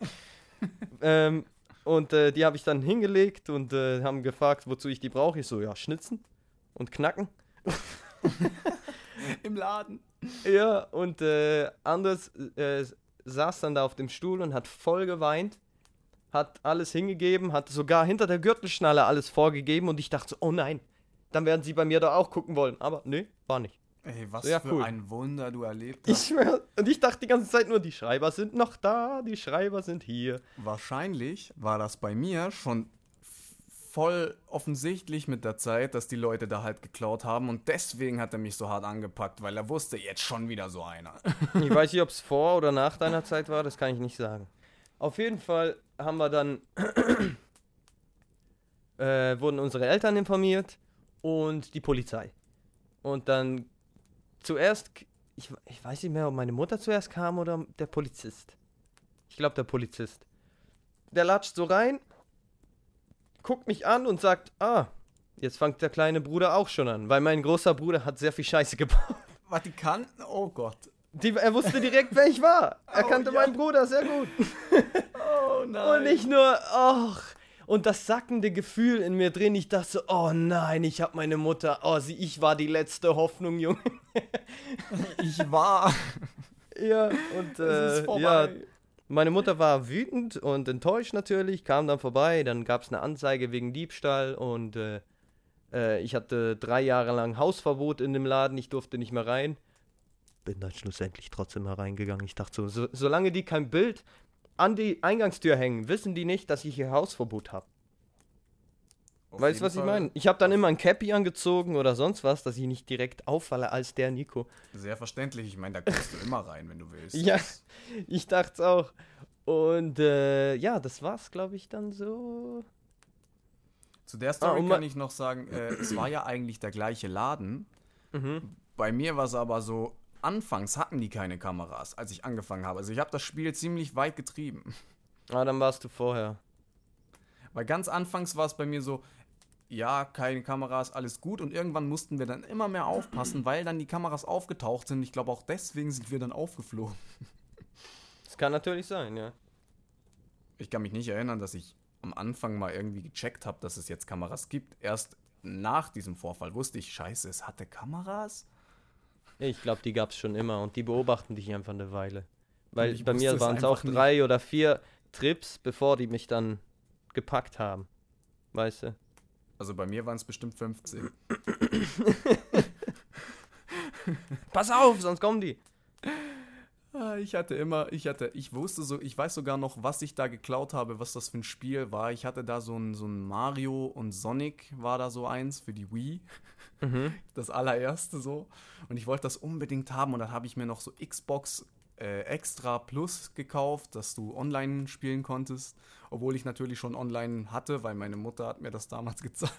[laughs] ähm, und äh, die habe ich dann hingelegt und äh, haben gefragt, wozu ich die brauche. Ich so, ja, schnitzen und knacken. [laughs] Im Laden. Ja, und äh, Anders äh, saß dann da auf dem Stuhl und hat voll geweint, hat alles hingegeben, hat sogar hinter der Gürtelschnalle alles vorgegeben und ich dachte so, oh nein, dann werden sie bei mir da auch gucken wollen. Aber nee, war nicht. Ey, was Ja, für cool. ein Wunder du erlebt Ich hast. schwör, und ich dachte die ganze Zeit nur, die Schreiber sind noch da, die Schreiber sind hier. Wahrscheinlich war das bei mir schon voll offensichtlich mit der Zeit, dass die Leute da halt geklaut haben und deswegen hat er mich so hart angepackt, weil er wusste, jetzt schon wieder so einer. Ich weiß nicht, ob es vor oder nach deiner Zeit war, das kann ich nicht sagen. Auf jeden Fall haben wir dann, [clears throat] äh, wurden unsere Eltern informiert und die Polizei. Und dann zuerst, ich, ich weiß nicht mehr, ob meine Mutter zuerst kam oder der Polizist. Ich glaube, der Polizist. Der latscht so rein, guckt mich an und sagt, ah, jetzt fängt der kleine Bruder auch schon an, weil mein großer Bruder hat sehr viel Scheiße [laughs] gebaut. Kannten? Oh Gott. Die, er wusste direkt, wer ich war. Er Oh, kannte ja. meinen Bruder sehr gut. Oh nein. Und nicht nur, ach. Und das sackende Gefühl in mir drin, ich dachte so, oh nein, ich hab meine Mutter, oh, sie, ich war die letzte Hoffnung, Junge. ich war. ja, und äh, ja, meine Mutter war wütend und enttäuscht natürlich, kam dann vorbei, dann gab es eine Anzeige wegen Diebstahl und äh, äh, ich hatte drei Jahre lang Hausverbot in dem Laden, ich durfte nicht mehr rein. Bin dann schlussendlich trotzdem hereingegangen. Ich dachte so, so, solange die kein Bild an die Eingangstür hängen, wissen die nicht, dass ich hier Hausverbot habe. Weißt du, was ich Fall meine? Ich habe dann immer ein Cappy angezogen oder sonst was, dass ich nicht direkt auffalle als der Nico. Sehr verständlich. Ich meine, da kommst du immer rein, wenn du willst. [laughs] Ja, ich dachte es auch. Und äh, ja, das war's, glaube ich, dann so. Zu der Story Ah, kann ich noch sagen, äh, es war ja eigentlich der gleiche Laden. Mhm. Bei mir war es aber so, anfangs hatten die keine Kameras, als ich angefangen habe. Also ich habe das Spiel ziemlich weit getrieben. Ah, dann warst du vorher. Weil ganz anfangs war es bei mir so, ja, keine Kameras, alles gut. Und irgendwann mussten wir dann immer mehr aufpassen, weil dann die Kameras aufgetaucht sind. Ich glaube, auch deswegen sind wir dann aufgeflogen. Das kann natürlich sein, ja. Ich kann mich nicht erinnern, dass ich am Anfang mal irgendwie gecheckt habe, dass es jetzt Kameras gibt. Erst nach diesem Vorfall wusste ich, scheiße, es hatte Kameras. Ich glaube, die gab's schon immer und die beobachten dich einfach eine Weile. Weil ich bei mir es waren es auch nicht. drei oder vier, Trips, bevor die mich dann gepackt haben. Weißt du? Also bei mir waren es bestimmt 15. [laughs] Pass auf, sonst kommen die. Ah, Ich hatte immer, ich hatte, ich wusste so, ich weiß sogar noch, was ich da geklaut habe, was das für ein Spiel war. Ich hatte da so ein, so ein Mario und Sonic war da so eins für die Wii. [laughs] Das allererste so. Und ich wollte das unbedingt haben und dann habe ich mir noch so Xbox äh, Extra Plus gekauft, dass du online spielen konntest. Obwohl ich natürlich schon online hatte, weil meine Mutter hat mir das damals [laughs] gezahlt.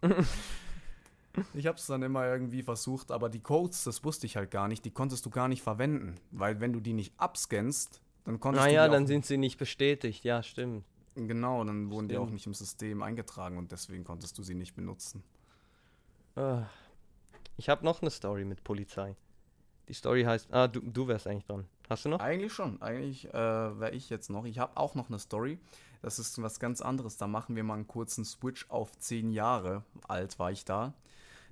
[laughs] Ich habe es dann immer irgendwie versucht, aber die Codes, das wusste ich halt gar nicht, die konntest du gar nicht verwenden, weil wenn du die nicht abscannst, dann konntest Naja, du die dann sind sie nicht bestätigt. Ja, stimmt. genau, dann wurden die auch Stimmt. nicht im System eingetragen und deswegen konntest du sie nicht benutzen. Ah. Ich habe noch eine Story mit Polizei. Die Story heißt. Ah, du, du wärst eigentlich dran. Hast du noch? Eigentlich schon, eigentlich äh, wäre ich jetzt noch. Ich habe auch noch eine Story. Das ist was ganz anderes. Da machen wir mal einen kurzen Switch auf zehn Jahre alt war ich da.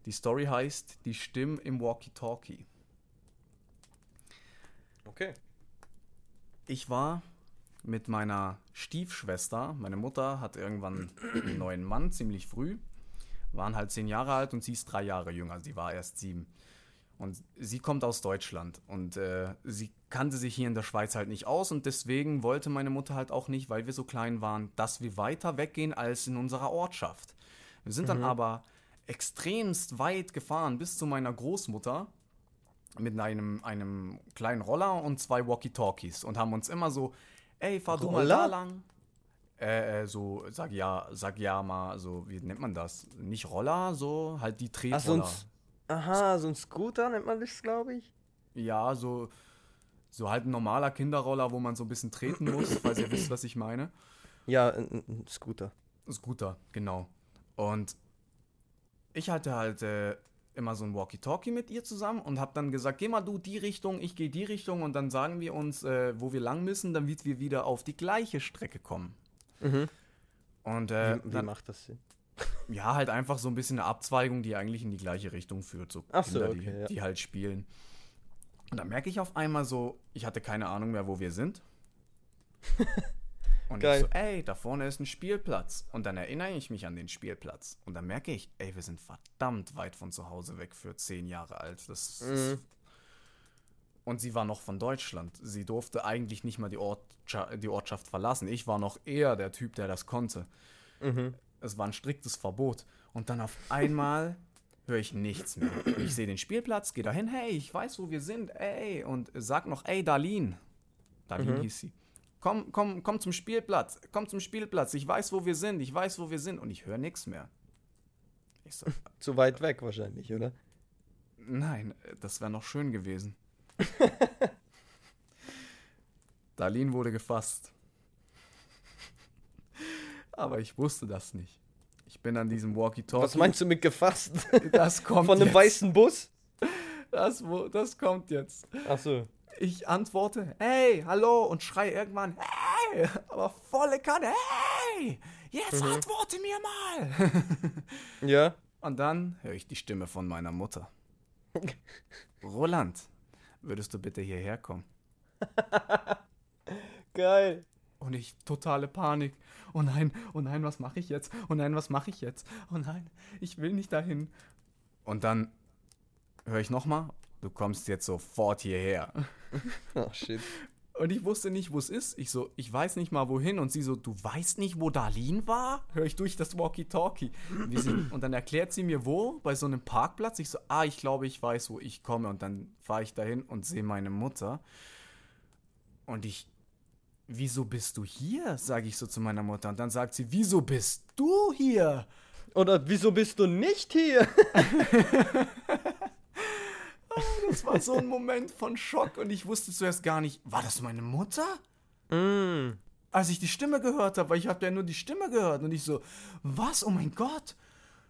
Die Story heißt Die Stimmen im Walkie-Talkie. Okay. Ich war mit meiner Stiefschwester. Meine Mutter hat irgendwann einen [clears throat] neuen Mann, ziemlich früh. Waren halt zehn Jahre alt und sie ist drei Jahre jünger. Sie war erst sieben. Und sie kommt aus Deutschland und äh, sie kannte sich hier in der Schweiz halt nicht aus und deswegen wollte meine Mutter halt auch nicht, weil wir so klein waren, dass wir weiter weggehen als in unserer Ortschaft. Wir sind dann aber extremst weit gefahren bis zu meiner Großmutter mit einem, einem kleinen Roller und zwei Walkie-Talkies und haben uns immer so, ey, fahr du mal Roller? da lang. Äh, äh, so, sag ja, sag ja mal, so, wie nennt man das? Nicht Roller, so, halt die Ach, so ein, Tretroller. Aha, so ein Scooter nennt man das, glaube ich. Ja, so, so halt ein normaler Kinderroller, wo man so ein bisschen treten muss, falls ihr wisst, was ich meine. Ja, ein- ein Scooter. Scooter, genau. Und ich hatte halt äh, immer so ein Walkie-Talkie mit ihr zusammen und hab dann gesagt, geh mal du die Richtung, ich gehe die Richtung und dann sagen wir uns, äh, wo wir lang müssen, damit wir wieder auf die gleiche Strecke kommen. Mhm. Und äh, wie, wie dann, macht das Sinn? [laughs] ja, halt einfach so ein bisschen eine Abzweigung, die eigentlich in die gleiche Richtung führt. So Ach so, Kinder, okay, die, ja. die halt spielen. Und dann merke ich auf einmal so, ich hatte keine Ahnung mehr, wo wir sind. [laughs] Und Geil. ich so, ey, da vorne ist ein Spielplatz. Und dann erinnere ich mich an den Spielplatz. Und dann merke ich, ey, wir sind verdammt weit von zu Hause weg für zehn Jahre alt. Das Mhm. ist und sie war noch von Deutschland. Sie durfte eigentlich nicht mal die, Ortscha die Ortschaft verlassen. Ich war noch eher der Typ, der das konnte. Mhm. Es war ein striktes Verbot. Und dann auf einmal höre ich nichts mehr. Ich sehe den Spielplatz, gehe dahin, hey, ich weiß, wo wir sind, ey. Und sag noch, ey, Darlene. Darlene Mhm. hieß sie. Komm, komm, komm zum Spielplatz. Komm zum Spielplatz. Ich weiß, wo wir sind. Ich weiß, wo wir sind. Und ich höre nichts mehr. Ich so, [laughs] Zu weit weg wahrscheinlich, oder? Nein, das wäre noch schön gewesen. [laughs] Darlene wurde gefasst. [laughs] Aber ich wusste das nicht. Ich bin an diesem Walkie-Talkie. Was meinst du mit gefasst? Das kommt Von einem jetzt. weißen Bus? Das, das kommt jetzt. Ach so. Ich antworte, hey, hallo, und schreie irgendwann, hey, aber volle Kanne, hey, jetzt Mhm. antworte mir mal. [laughs] Ja. Und dann höre ich die Stimme von meiner Mutter. [laughs] Roland, würdest du bitte hierher kommen? [laughs] Geil. Und ich totale Panik. Oh nein, oh nein, was mache ich jetzt? Oh nein, was mache ich jetzt? Oh nein, ich will nicht dahin. Und dann höre ich nochmal, du kommst jetzt sofort hierher. [laughs] Oh shit. Und ich wusste nicht, wo es ist. Ich so, ich weiß nicht mal wohin. Und sie so, du weißt nicht, wo Darlene war? Höre ich durch das Walkie-Talkie. Sie- Und dann erklärt sie mir, wo? Bei so einem Parkplatz. Ich so, ah, ich glaube, ich weiß, wo ich komme. Und dann fahre ich dahin und sehe meine Mutter. Und ich, wieso bist du hier? Sage ich so zu meiner Mutter. Und dann sagt sie, wieso bist du hier? Oder wieso bist du nicht hier? [laughs] Das war so ein Moment von Schock. Und ich wusste zuerst gar nicht, war das meine Mutter? mm. als ich die Stimme gehört habe, weil ich habe ja nur die Stimme gehört und ich so, was? Oh mein Gott,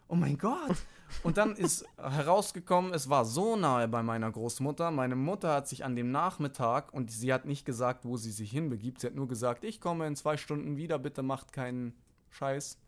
oh mein Gott. Und dann ist herausgekommen, es war so nahe bei meiner Großmutter. Meine Mutter hat sich an dem Nachmittag, und sie hat nicht gesagt, wo sie sich hinbegibt, sie hat nur gesagt, ich komme in zwei Stunden wieder, bitte macht keinen Scheiß.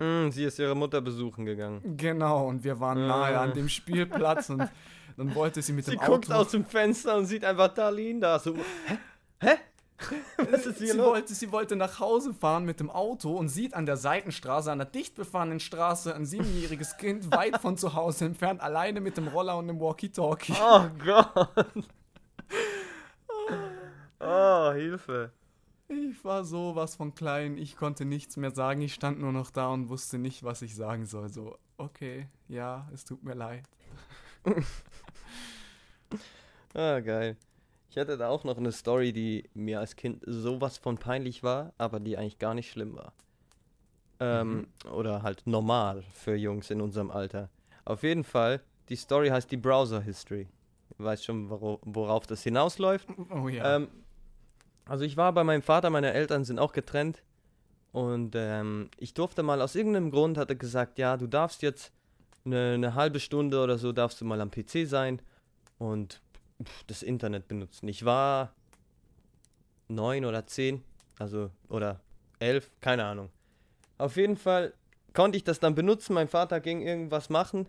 Mm, sie ist ihre Mutter besuchen gegangen. Genau, und wir waren nahe an dem Spielplatz und [laughs] dann wollte sie mit Sie dem guckt Auto... aus dem Fenster und sieht einfach Darlene da. So, hä? Hä? [laughs] Was ist hier sie, los? wollte, sie wollte nach Hause fahren mit dem Auto und sieht an der Seitenstraße, an der dicht befahrenen Straße, ein siebenjähriges Kind [laughs] weit von zu Hause entfernt, alleine mit dem Roller und dem Walkie-Talkie. Oh Gott. Oh, Hilfe. Ich war sowas von klein, ich konnte nichts mehr sagen, ich stand nur noch da und wusste nicht, was ich sagen soll. So, okay, ja, es tut mir leid. [laughs] Ah, geil. Ich hatte da auch noch eine Story, die mir als Kind sowas von peinlich war, aber die eigentlich gar nicht schlimm war. Ähm, Oder halt normal für Jungs in unserem Alter. Auf jeden Fall, die Story heißt die Browser History. Du weißt schon, worauf das hinausläuft. Oh ja. Ähm, also ich war bei meinem Vater, meine Eltern sind auch getrennt. Und ähm, ich durfte mal aus irgendeinem Grund, hat er gesagt, ja, du darfst jetzt eine, eine halbe Stunde oder so, darfst du mal am PC sein und das Internet benutzen. Ich war neun oder zehn, also oder elf, keine Ahnung. Auf jeden Fall konnte ich das dann benutzen. Mein Vater ging irgendwas machen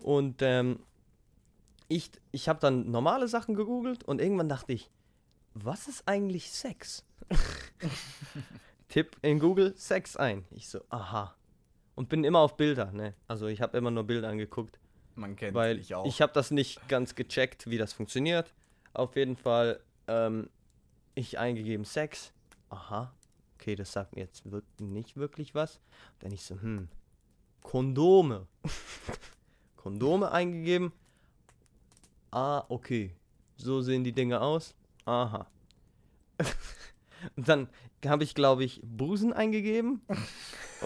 und ähm, ich, ich habe dann normale Sachen gegoogelt und irgendwann dachte ich, was ist eigentlich Sex? [laughs] Tipp in Google Sex ein. Ich so, aha. Und bin immer auf Bilder, ne? Also ich habe immer nur Bilder angeguckt, Man kennt weil ich auch. ich habe das nicht ganz gecheckt, wie das funktioniert. Auf jeden Fall, ähm, ich eingegeben Sex. Aha. Okay, das sagt mir jetzt nicht wirklich was. Dann ich so, hm, Kondome. [laughs] Kondome eingegeben. Ah, okay. So sehen die Dinge aus. Aha. [laughs] Und dann habe ich, glaube ich, Busen eingegeben.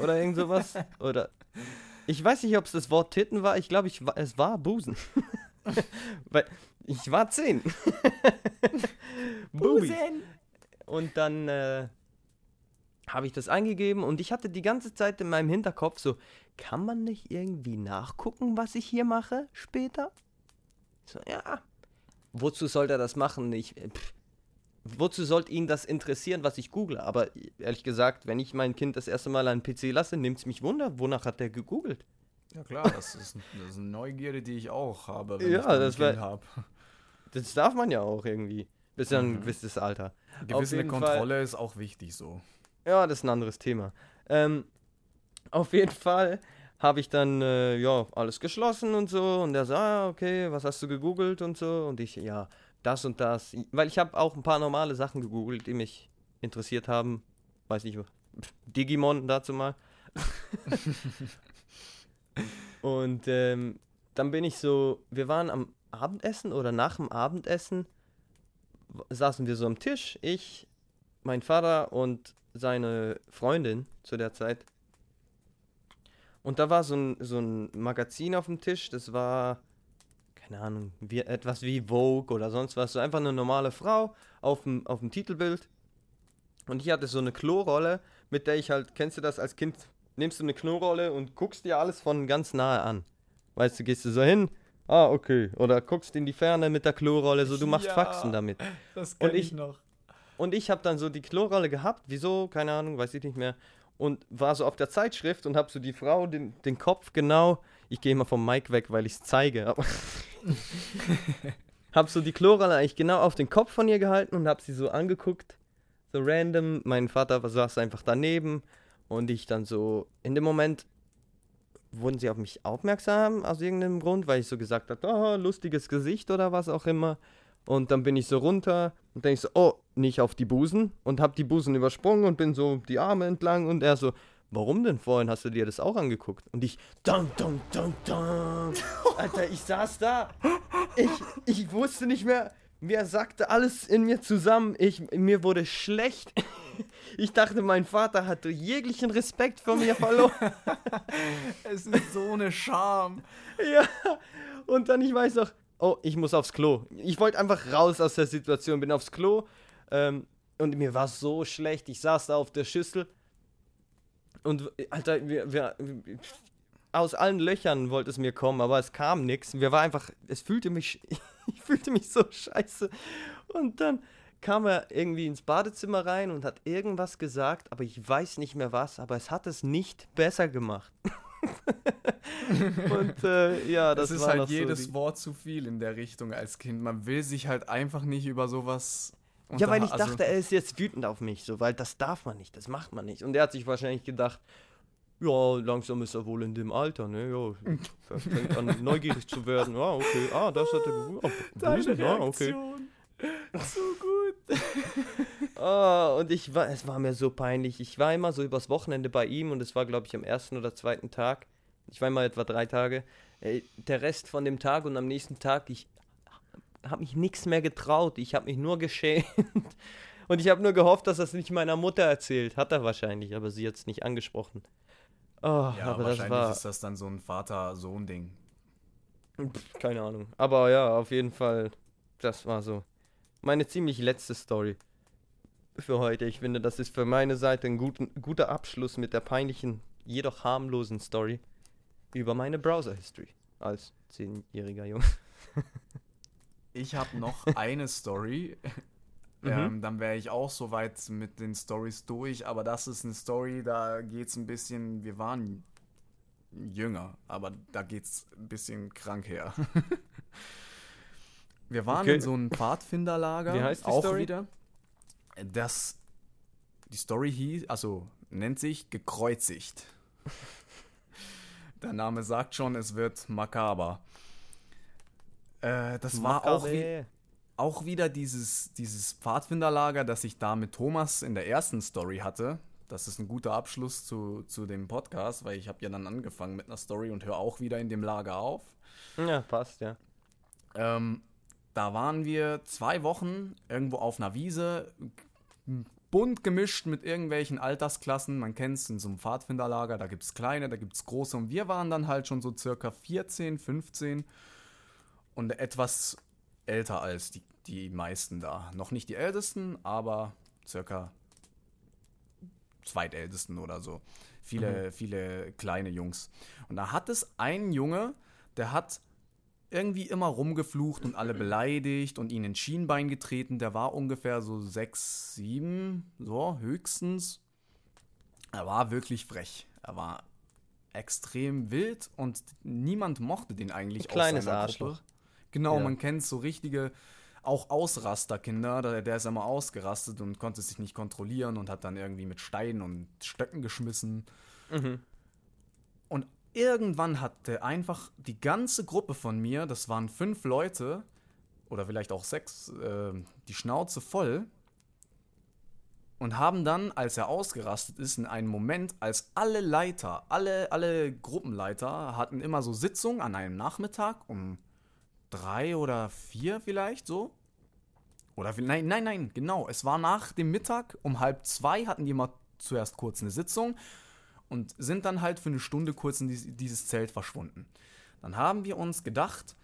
Oder irgend sowas. Oder. Ich weiß nicht, ob es das Wort Titten war. Ich glaube, ich es war Busen. [laughs] Weil ich war zehn. [laughs] Bubi. Und dann äh, habe ich das eingegeben und ich hatte die ganze Zeit in meinem Hinterkopf so, kann man nicht irgendwie nachgucken, was ich hier mache später? So, ja. Wozu sollte er das machen? Ich, äh, pff, wozu sollte ihn das interessieren, was ich google? Aber ehrlich gesagt, wenn ich mein Kind das erste Mal an den PC lasse, nimmt es mich wunder, wonach hat der gegoogelt? Ja klar, das ist, das ist eine Neugierde, die ich auch habe, wenn Ja, ich das Kind habe. Das darf man ja auch irgendwie. Bis an ein Mhm. gewisses Alter. Gewisse jeden Fall- Kontrolle ist auch wichtig so. Ja, das ist ein anderes Thema. Ähm, auf jeden Fall habe ich dann, äh, ja, alles geschlossen und so. Und er so, ah, okay, was hast du gegoogelt und so. Und ich, ja, das und das. Weil ich habe auch ein paar normale Sachen gegoogelt, die mich interessiert haben. Weiß nicht, Digimon dazu mal. [laughs] und ähm, dann bin ich so, wir waren am Abendessen oder nach dem Abendessen saßen wir so am Tisch, ich, mein Vater und seine Freundin zu der Zeit. Und da war so ein, so ein Magazin auf dem Tisch, das war, keine Ahnung, wie, etwas wie Vogue oder sonst was, so einfach eine normale Frau auf dem, auf dem Titelbild. Und ich hatte so eine Klorolle, mit der ich halt, kennst du das als Kind, nimmst du eine Klorolle und guckst dir alles von ganz nahe an. Weißt du, gehst du so hin, ah, okay, oder guckst in die Ferne mit der Klorolle, so du machst Ja. Faxen damit. Das kenn kenne ich ich noch. Und ich habe dann so die Klorolle gehabt, wieso, keine Ahnung, weiß ich nicht mehr. Und war so auf der Zeitschrift und habe so die Frau, den, den Kopf genau, ich gehe mal vom Mic weg, weil ich es zeige, [laughs] habe so die Klorolle eigentlich genau auf den Kopf von ihr gehalten und habe sie so angeguckt, so random. Mein Vater saß einfach daneben und ich dann so, in dem Moment wurden sie auf mich aufmerksam aus irgendeinem Grund, weil ich so gesagt habe, oh, lustiges Gesicht oder was auch immer. Und dann bin ich so runter und denke so, oh, nicht auf die Busen und hab die Busen übersprungen und bin so die Arme entlang und er so, warum denn vorhin hast du dir das auch angeguckt? Und ich, dun, dun, dun, dun. Alter, ich saß da, ich, ich wusste nicht mehr, mir sagte alles in mir zusammen, ich, mir wurde schlecht. Ich dachte, mein Vater hatte jeglichen Respekt vor mir verloren. [laughs] Es ist so eine Scham. Ja, und dann ich weiß noch, oh, ich muss aufs Klo. Ich wollte einfach raus aus der Situation, bin aufs Klo ähm, und mir war so schlecht. Ich saß da auf der Schüssel und Alter, wir, wir, aus allen Löchern wollte es mir kommen, aber es kam nichts. Wir war einfach, es fühlte mich, [laughs] ich fühlte mich so scheiße. Und dann kam er irgendwie ins Badezimmer rein und hat irgendwas gesagt, aber ich weiß nicht mehr was, aber es hat es nicht besser gemacht. [laughs] und äh, ja, das, Das, ist halt jedes so Wort zu viel in der Richtung als Kind. Man will sich halt einfach nicht über sowas Und ja, weil ich also- dachte, er ist jetzt wütend auf mich, so, weil das darf man nicht, das macht man nicht. Und er hat sich wahrscheinlich gedacht, ja, langsam ist er wohl in dem Alter, ne? Ja, er fängt an [laughs] neugierig zu werden. Ja, okay. Ah, das hat er. Oh, gewusst, ja, okay. So gut. [laughs] Ah, und ich war, es war mir so peinlich. Ich war immer so übers Wochenende bei ihm und es war, glaube ich, am ersten oder zweiten Tag. Ich war immer etwa drei Tage. Ey, der Rest von dem Tag und am nächsten Tag, ich habe mich nichts mehr getraut. Ich habe mich nur geschämt. [laughs] Und ich habe nur gehofft, dass er es nicht meiner Mutter erzählt. Hat er wahrscheinlich, aber sie hat es nicht angesprochen. Oh, Ja, aber das wahrscheinlich war. ist das dann so ein Vater-Sohn-Ding. Keine Ahnung. Aber ja, auf jeden Fall, das war so meine ziemlich letzte Story für heute. Ich finde, das ist für meine Seite ein guten, guter Abschluss mit der peinlichen, jedoch harmlosen Story über meine Browser-History als zehnjähriger Junge. [laughs] Ich habe noch [laughs] eine Story. Mhm. Ähm, dann wäre ich auch soweit mit den Stories durch, aber das ist eine Story, da geht's ein bisschen, wir waren jünger, aber da geht's ein bisschen krank her. [laughs] wir waren Okay. in so einem Pfadfinderlager, Wie heißt die auch Story? wieder. Das, die Story hieß, also nennt sich gekreuzigt. [laughs] Der Name sagt schon, es wird makaber. Äh, das war auch wie, auch wieder dieses, dieses Pfadfinderlager, das ich da mit Thomas in der ersten Story hatte. Das ist ein guter Abschluss zu, zu dem Podcast, weil ich habe ja dann angefangen mit einer Story und höre auch wieder in dem Lager auf. Ja, passt, ja. Ähm, da waren wir zwei Wochen irgendwo auf einer Wiese, bunt gemischt mit irgendwelchen Altersklassen. Man kennt es in so einem Pfadfinderlager, da gibt es kleine, da gibt es große. Und wir waren dann halt schon so circa 14, 15 und etwas älter als die, die meisten da. Noch nicht die ältesten, aber circa zweitältesten oder so. Viele, viele kleine Jungs. Und da hat es einen Junge, der hat irgendwie immer rumgeflucht und alle beleidigt und ihn ins Schienbein getreten. Der war ungefähr so sechs, sieben, so höchstens. Er war wirklich frech. Er war extrem wild und niemand mochte den eigentlich Ein kleines Arschloch. Gruppe. Genau, Ja. man kennt so richtige, auch Ausrasterkinder. Der, der ist immer ausgerastet und konnte sich nicht kontrollieren und hat dann irgendwie mit Steinen und Stöcken geschmissen. Mhm. Und irgendwann hatte einfach die ganze Gruppe von mir, das waren fünf Leute oder vielleicht auch sechs, äh, die Schnauze voll und haben dann, als er ausgerastet ist, in einem Moment, als alle Leiter, alle, alle Gruppenleiter hatten immer so Sitzungen an einem Nachmittag um drei oder vier vielleicht so. Oder nein, nein, nein, genau. Es war nach dem Mittag um halb zwei hatten die mal zuerst kurz eine Sitzung und sind dann halt für eine Stunde kurz in dies- dieses Zelt verschwunden. Dann haben wir uns gedacht,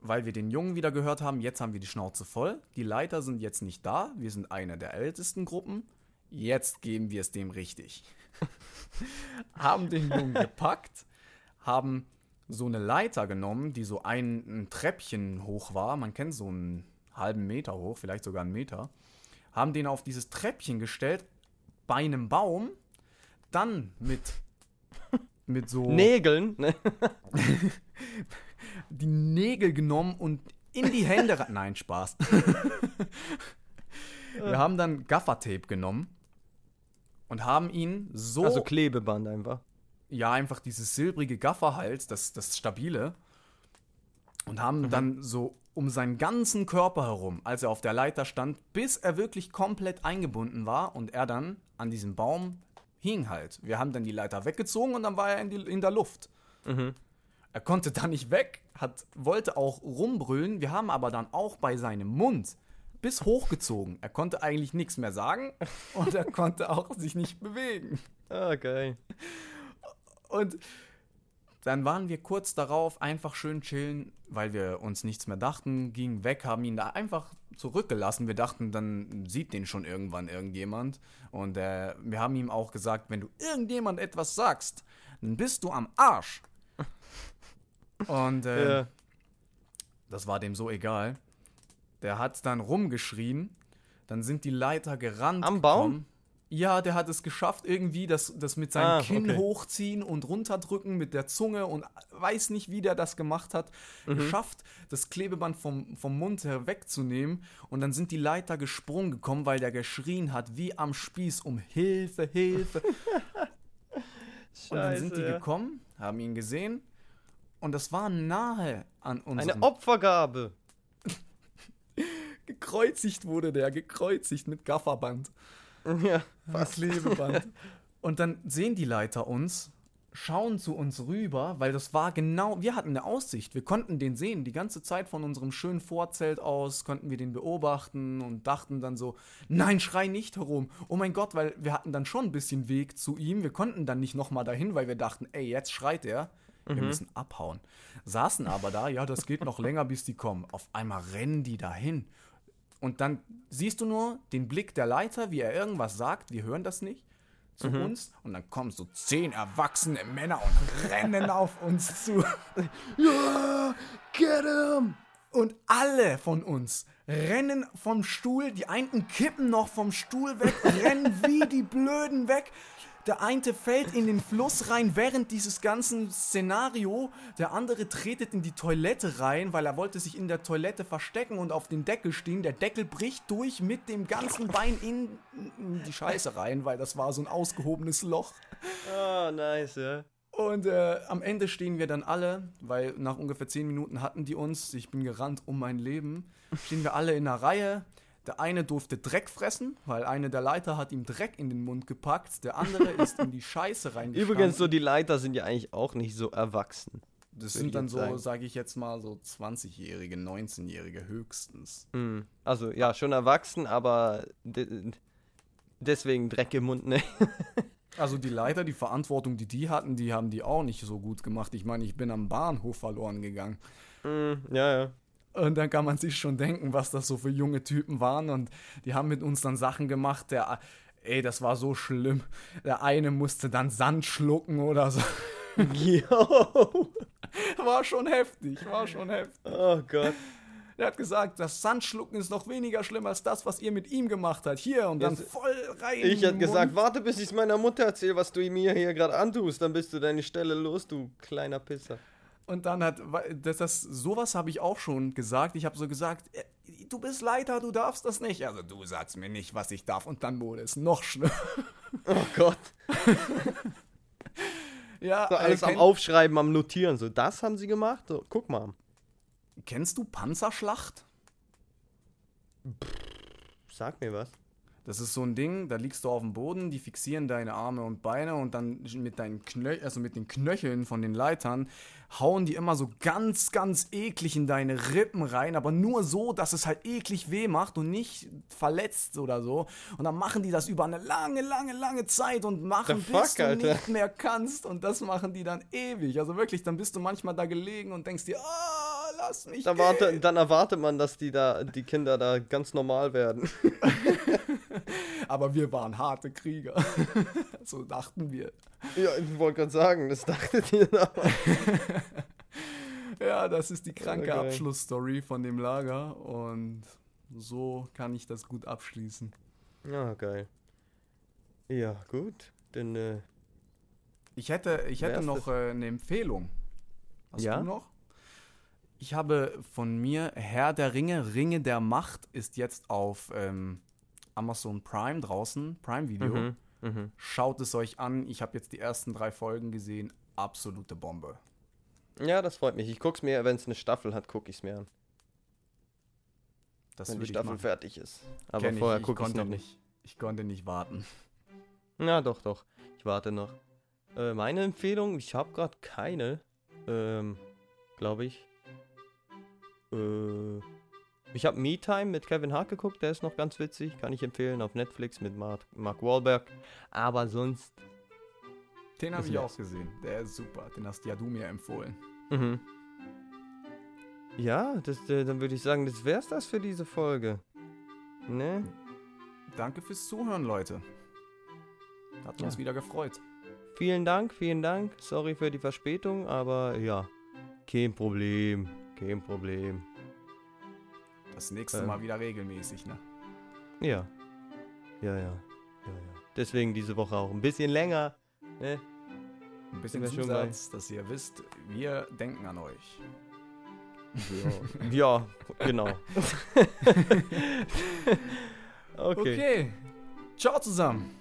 weil wir den Jungen wieder gehört haben, jetzt haben wir die Schnauze voll, die Leiter sind jetzt nicht da, wir sind eine der ältesten Gruppen, jetzt geben wir es dem richtig. [laughs] haben den Jungen gepackt, haben so eine Leiter genommen, die so ein, ein Treppchen hoch war, man kennt so einen halben Meter hoch, vielleicht sogar einen Meter, haben den auf dieses Treppchen gestellt, bei einem Baum, dann mit, [laughs] mit so Nägeln? Ne? [laughs] die Nägel genommen und in die Hände. Nein, Spaß. [laughs] Wir haben dann Gaffertape genommen und haben ihn so, Also Klebeband einfach. Ja, einfach dieses silbrige Gafferhals, das, das stabile, und haben dann so um seinen ganzen Körper herum, als er auf der Leiter stand, bis er wirklich komplett eingebunden war und er dann an diesem Baum hing halt. Wir haben dann die Leiter weggezogen und dann war er in, die, in der Luft. Mhm. Er konnte da nicht weg, hat, wollte auch rumbrüllen. Wir haben aber dann auch bei seinem Mund bis hochgezogen. Er konnte eigentlich nichts mehr sagen und er konnte auch sich nicht bewegen. Ah, geil. Und dann waren wir kurz darauf einfach schön chillen, weil wir uns nichts mehr dachten, gingen weg, haben ihn da einfach zurückgelassen. Wir dachten, dann sieht den schon irgendwann irgendjemand. Und äh, wir haben ihm auch gesagt, wenn du irgendjemand etwas sagst, dann bist du am Arsch. [laughs] Und äh, Ja. das war dem so egal. Der hat dann rumgeschrien. Dann sind die Leiter gerannt. Am Baum? gekommen. Ja, der hat es geschafft, irgendwie das, das mit seinem Ah, Kinn okay. hochziehen und runterdrücken mit der Zunge und weiß nicht, wie der das gemacht hat. Geschafft, das Klebeband vom, vom Mund her wegzunehmen. Und dann sind die Leiter gesprungen gekommen, weil der geschrien hat, wie am Spieß, um Hilfe, Hilfe. [laughs] und dann sind die gekommen, haben ihn gesehen. Und das war nahe an unserem Eine Opfergabe. [laughs] gekreuzigt wurde der, gekreuzigt mit Gafferband. [laughs] Ja. Was Klebeband. [laughs] Und dann sehen die Leiter uns, schauen zu uns rüber, weil das war genau, wir hatten eine Aussicht, wir konnten den sehen, die ganze Zeit von unserem schönen Vorzelt aus konnten wir den beobachten und dachten dann so, nein, schrei nicht herum. Oh mein Gott, weil wir hatten dann schon ein bisschen Weg zu ihm, wir konnten dann nicht nochmal dahin, weil wir dachten, ey, jetzt schreit er. Wir müssen abhauen. Saßen aber da, ja, das geht noch [laughs] länger, bis die kommen. Auf einmal rennen die dahin. Und dann siehst du nur den Blick der Leiter, wie er irgendwas sagt, wir hören das nicht, zu uns. Und dann kommen so zehn erwachsene Männer und rennen [laughs] auf uns zu. [laughs] Ja, get him! Und alle von uns rennen vom Stuhl, die einen kippen noch vom Stuhl weg, rennen wie die Blöden weg. Der eine fällt in den Fluss rein während dieses ganzen Szenario. Der andere tretet in die Toilette rein, weil er wollte sich in der Toilette verstecken und auf den Deckel stehen. Der Deckel bricht durch mit dem ganzen Bein in, in die Scheiße rein, weil das war so ein ausgehobenes Loch. Ah, nice, ja. Und äh, am Ende stehen wir dann alle, weil nach ungefähr zehn Minuten hatten die uns, ich bin gerannt um mein Leben, stehen wir alle in einer Reihe. Der eine durfte Dreck fressen, weil eine der Leiter hat ihm Dreck in den Mund gepackt. Der andere ist in die Scheiße [laughs] reingestanden. Übrigens, so die Leiter sind ja eigentlich auch nicht so erwachsen. das sind dann so, sage ich jetzt mal, so 20-Jährige, 19-Jährige höchstens. Hm. Also, ja, schon erwachsen, aber de deswegen Dreck im Mund, ne? [laughs] Also die Leiter, die Verantwortung, die die hatten, die haben die auch nicht so gut gemacht. Ich meine, ich bin am Bahnhof verloren gegangen. Hm, ja, ja. Und dann kann man sich schon denken, was das so für junge Typen waren. Und die haben mit uns dann Sachen gemacht, der, ey, das war so schlimm. Der eine musste dann Sand schlucken oder so. Yo! [laughs] War schon heftig, war schon heftig. Oh Gott. Er hat gesagt, das Sandschlucken ist noch weniger schlimm als das, was ihr mit ihm gemacht habt. Hier und dann Jetzt- voll rein. Ich hätte gesagt, warte, bis ich es meiner Mutter erzähle, was du mir hier gerade antust. Dann bist du deine Stelle los, du kleiner Pisser. Und dann hat, das, das, sowas habe ich auch schon gesagt. Ich habe so gesagt, äh, du bist Leiter, du darfst das nicht. Also du sagst mir nicht, was ich darf. Und dann wurde es noch schlimmer. Oh Gott. [laughs] Ja, So, alles äh, am Aufschreiben, am Notieren. So, das haben sie gemacht? So, guck mal. Kennst du Panzerschlacht? Sag mir was. Das ist so ein Ding, da liegst du auf dem Boden, die fixieren deine Arme und Beine und dann mit deinen Knö also mit den Knöcheln von den Leitern hauen die immer so ganz, ganz eklig in deine Rippen rein, aber nur so, dass es halt eklig weh macht und nicht verletzt oder so. Und dann machen die das über eine lange, lange, lange Zeit und machen, The bis fuck, du Alter? nicht mehr kannst. Und das machen die dann ewig. Also wirklich, dann bist du manchmal da gelegen und denkst dir, ah, lass mich Da gehen. warte, dann erwartet man, dass die da, die Kinder da ganz normal werden. [laughs] [laughs] Aber wir waren harte Krieger. [laughs] so dachten wir. ja, ich wollte gerade sagen, das dachtet ihr da. [laughs] Ja, das ist die kranke Okay. Abschlussstory von dem Lager und so kann ich das gut abschließen. Ja, geil. Ja, gut. Dann, äh, Ich hätte, ich hätte noch äh, eine Empfehlung. Hast Ja? du noch? Ich habe von mir Herr der Ringe, Ringe der Macht ist jetzt auf ähm, Amazon Prime draußen, Prime Video. mhm, mhm. Schaut es euch an. Ich habe jetzt die ersten drei Folgen gesehen. Absolute Bombe. Ja, das freut mich. Ich guck's mir, wenn es eine Staffel hat, guck ich's mir an. Das wenn die ich Staffel machen. fertig ist. Aber Kenn ich. vorher ich guck ich's konnte noch nicht. Ich konnte nicht warten. Ja, doch, doch. Ich warte noch. Äh, meine Empfehlung, ich habe gerade keine. Ähm, glaube ich. Äh, ich habe Me Time mit Kevin Hart geguckt, der ist noch ganz witzig, kann ich empfehlen, auf Netflix mit Mark, Mark Wahlberg. Aber sonst. Den habe ich nett. auch gesehen. Der ist super. Den hast ja du mir empfohlen. Mhm. Ja, das, äh, dann würde ich sagen, das wär's das für diese Folge. Ne? Danke fürs Zuhören, Leute. Hat uns Ja. wieder gefreut. Vielen Dank, vielen Dank. Sorry für die Verspätung, aber ja, kein Problem. Kein Problem. Das nächste Ähm. Mal wieder regelmäßig, ne? Ja. Ja, ja. Ja, ja. Deswegen diese Woche auch ein bisschen länger. Ne? Ein bisschen Zusatz, dass ihr wisst, wir denken an euch. Ja, genau. [laughs] [laughs] okay. okay. Ciao zusammen.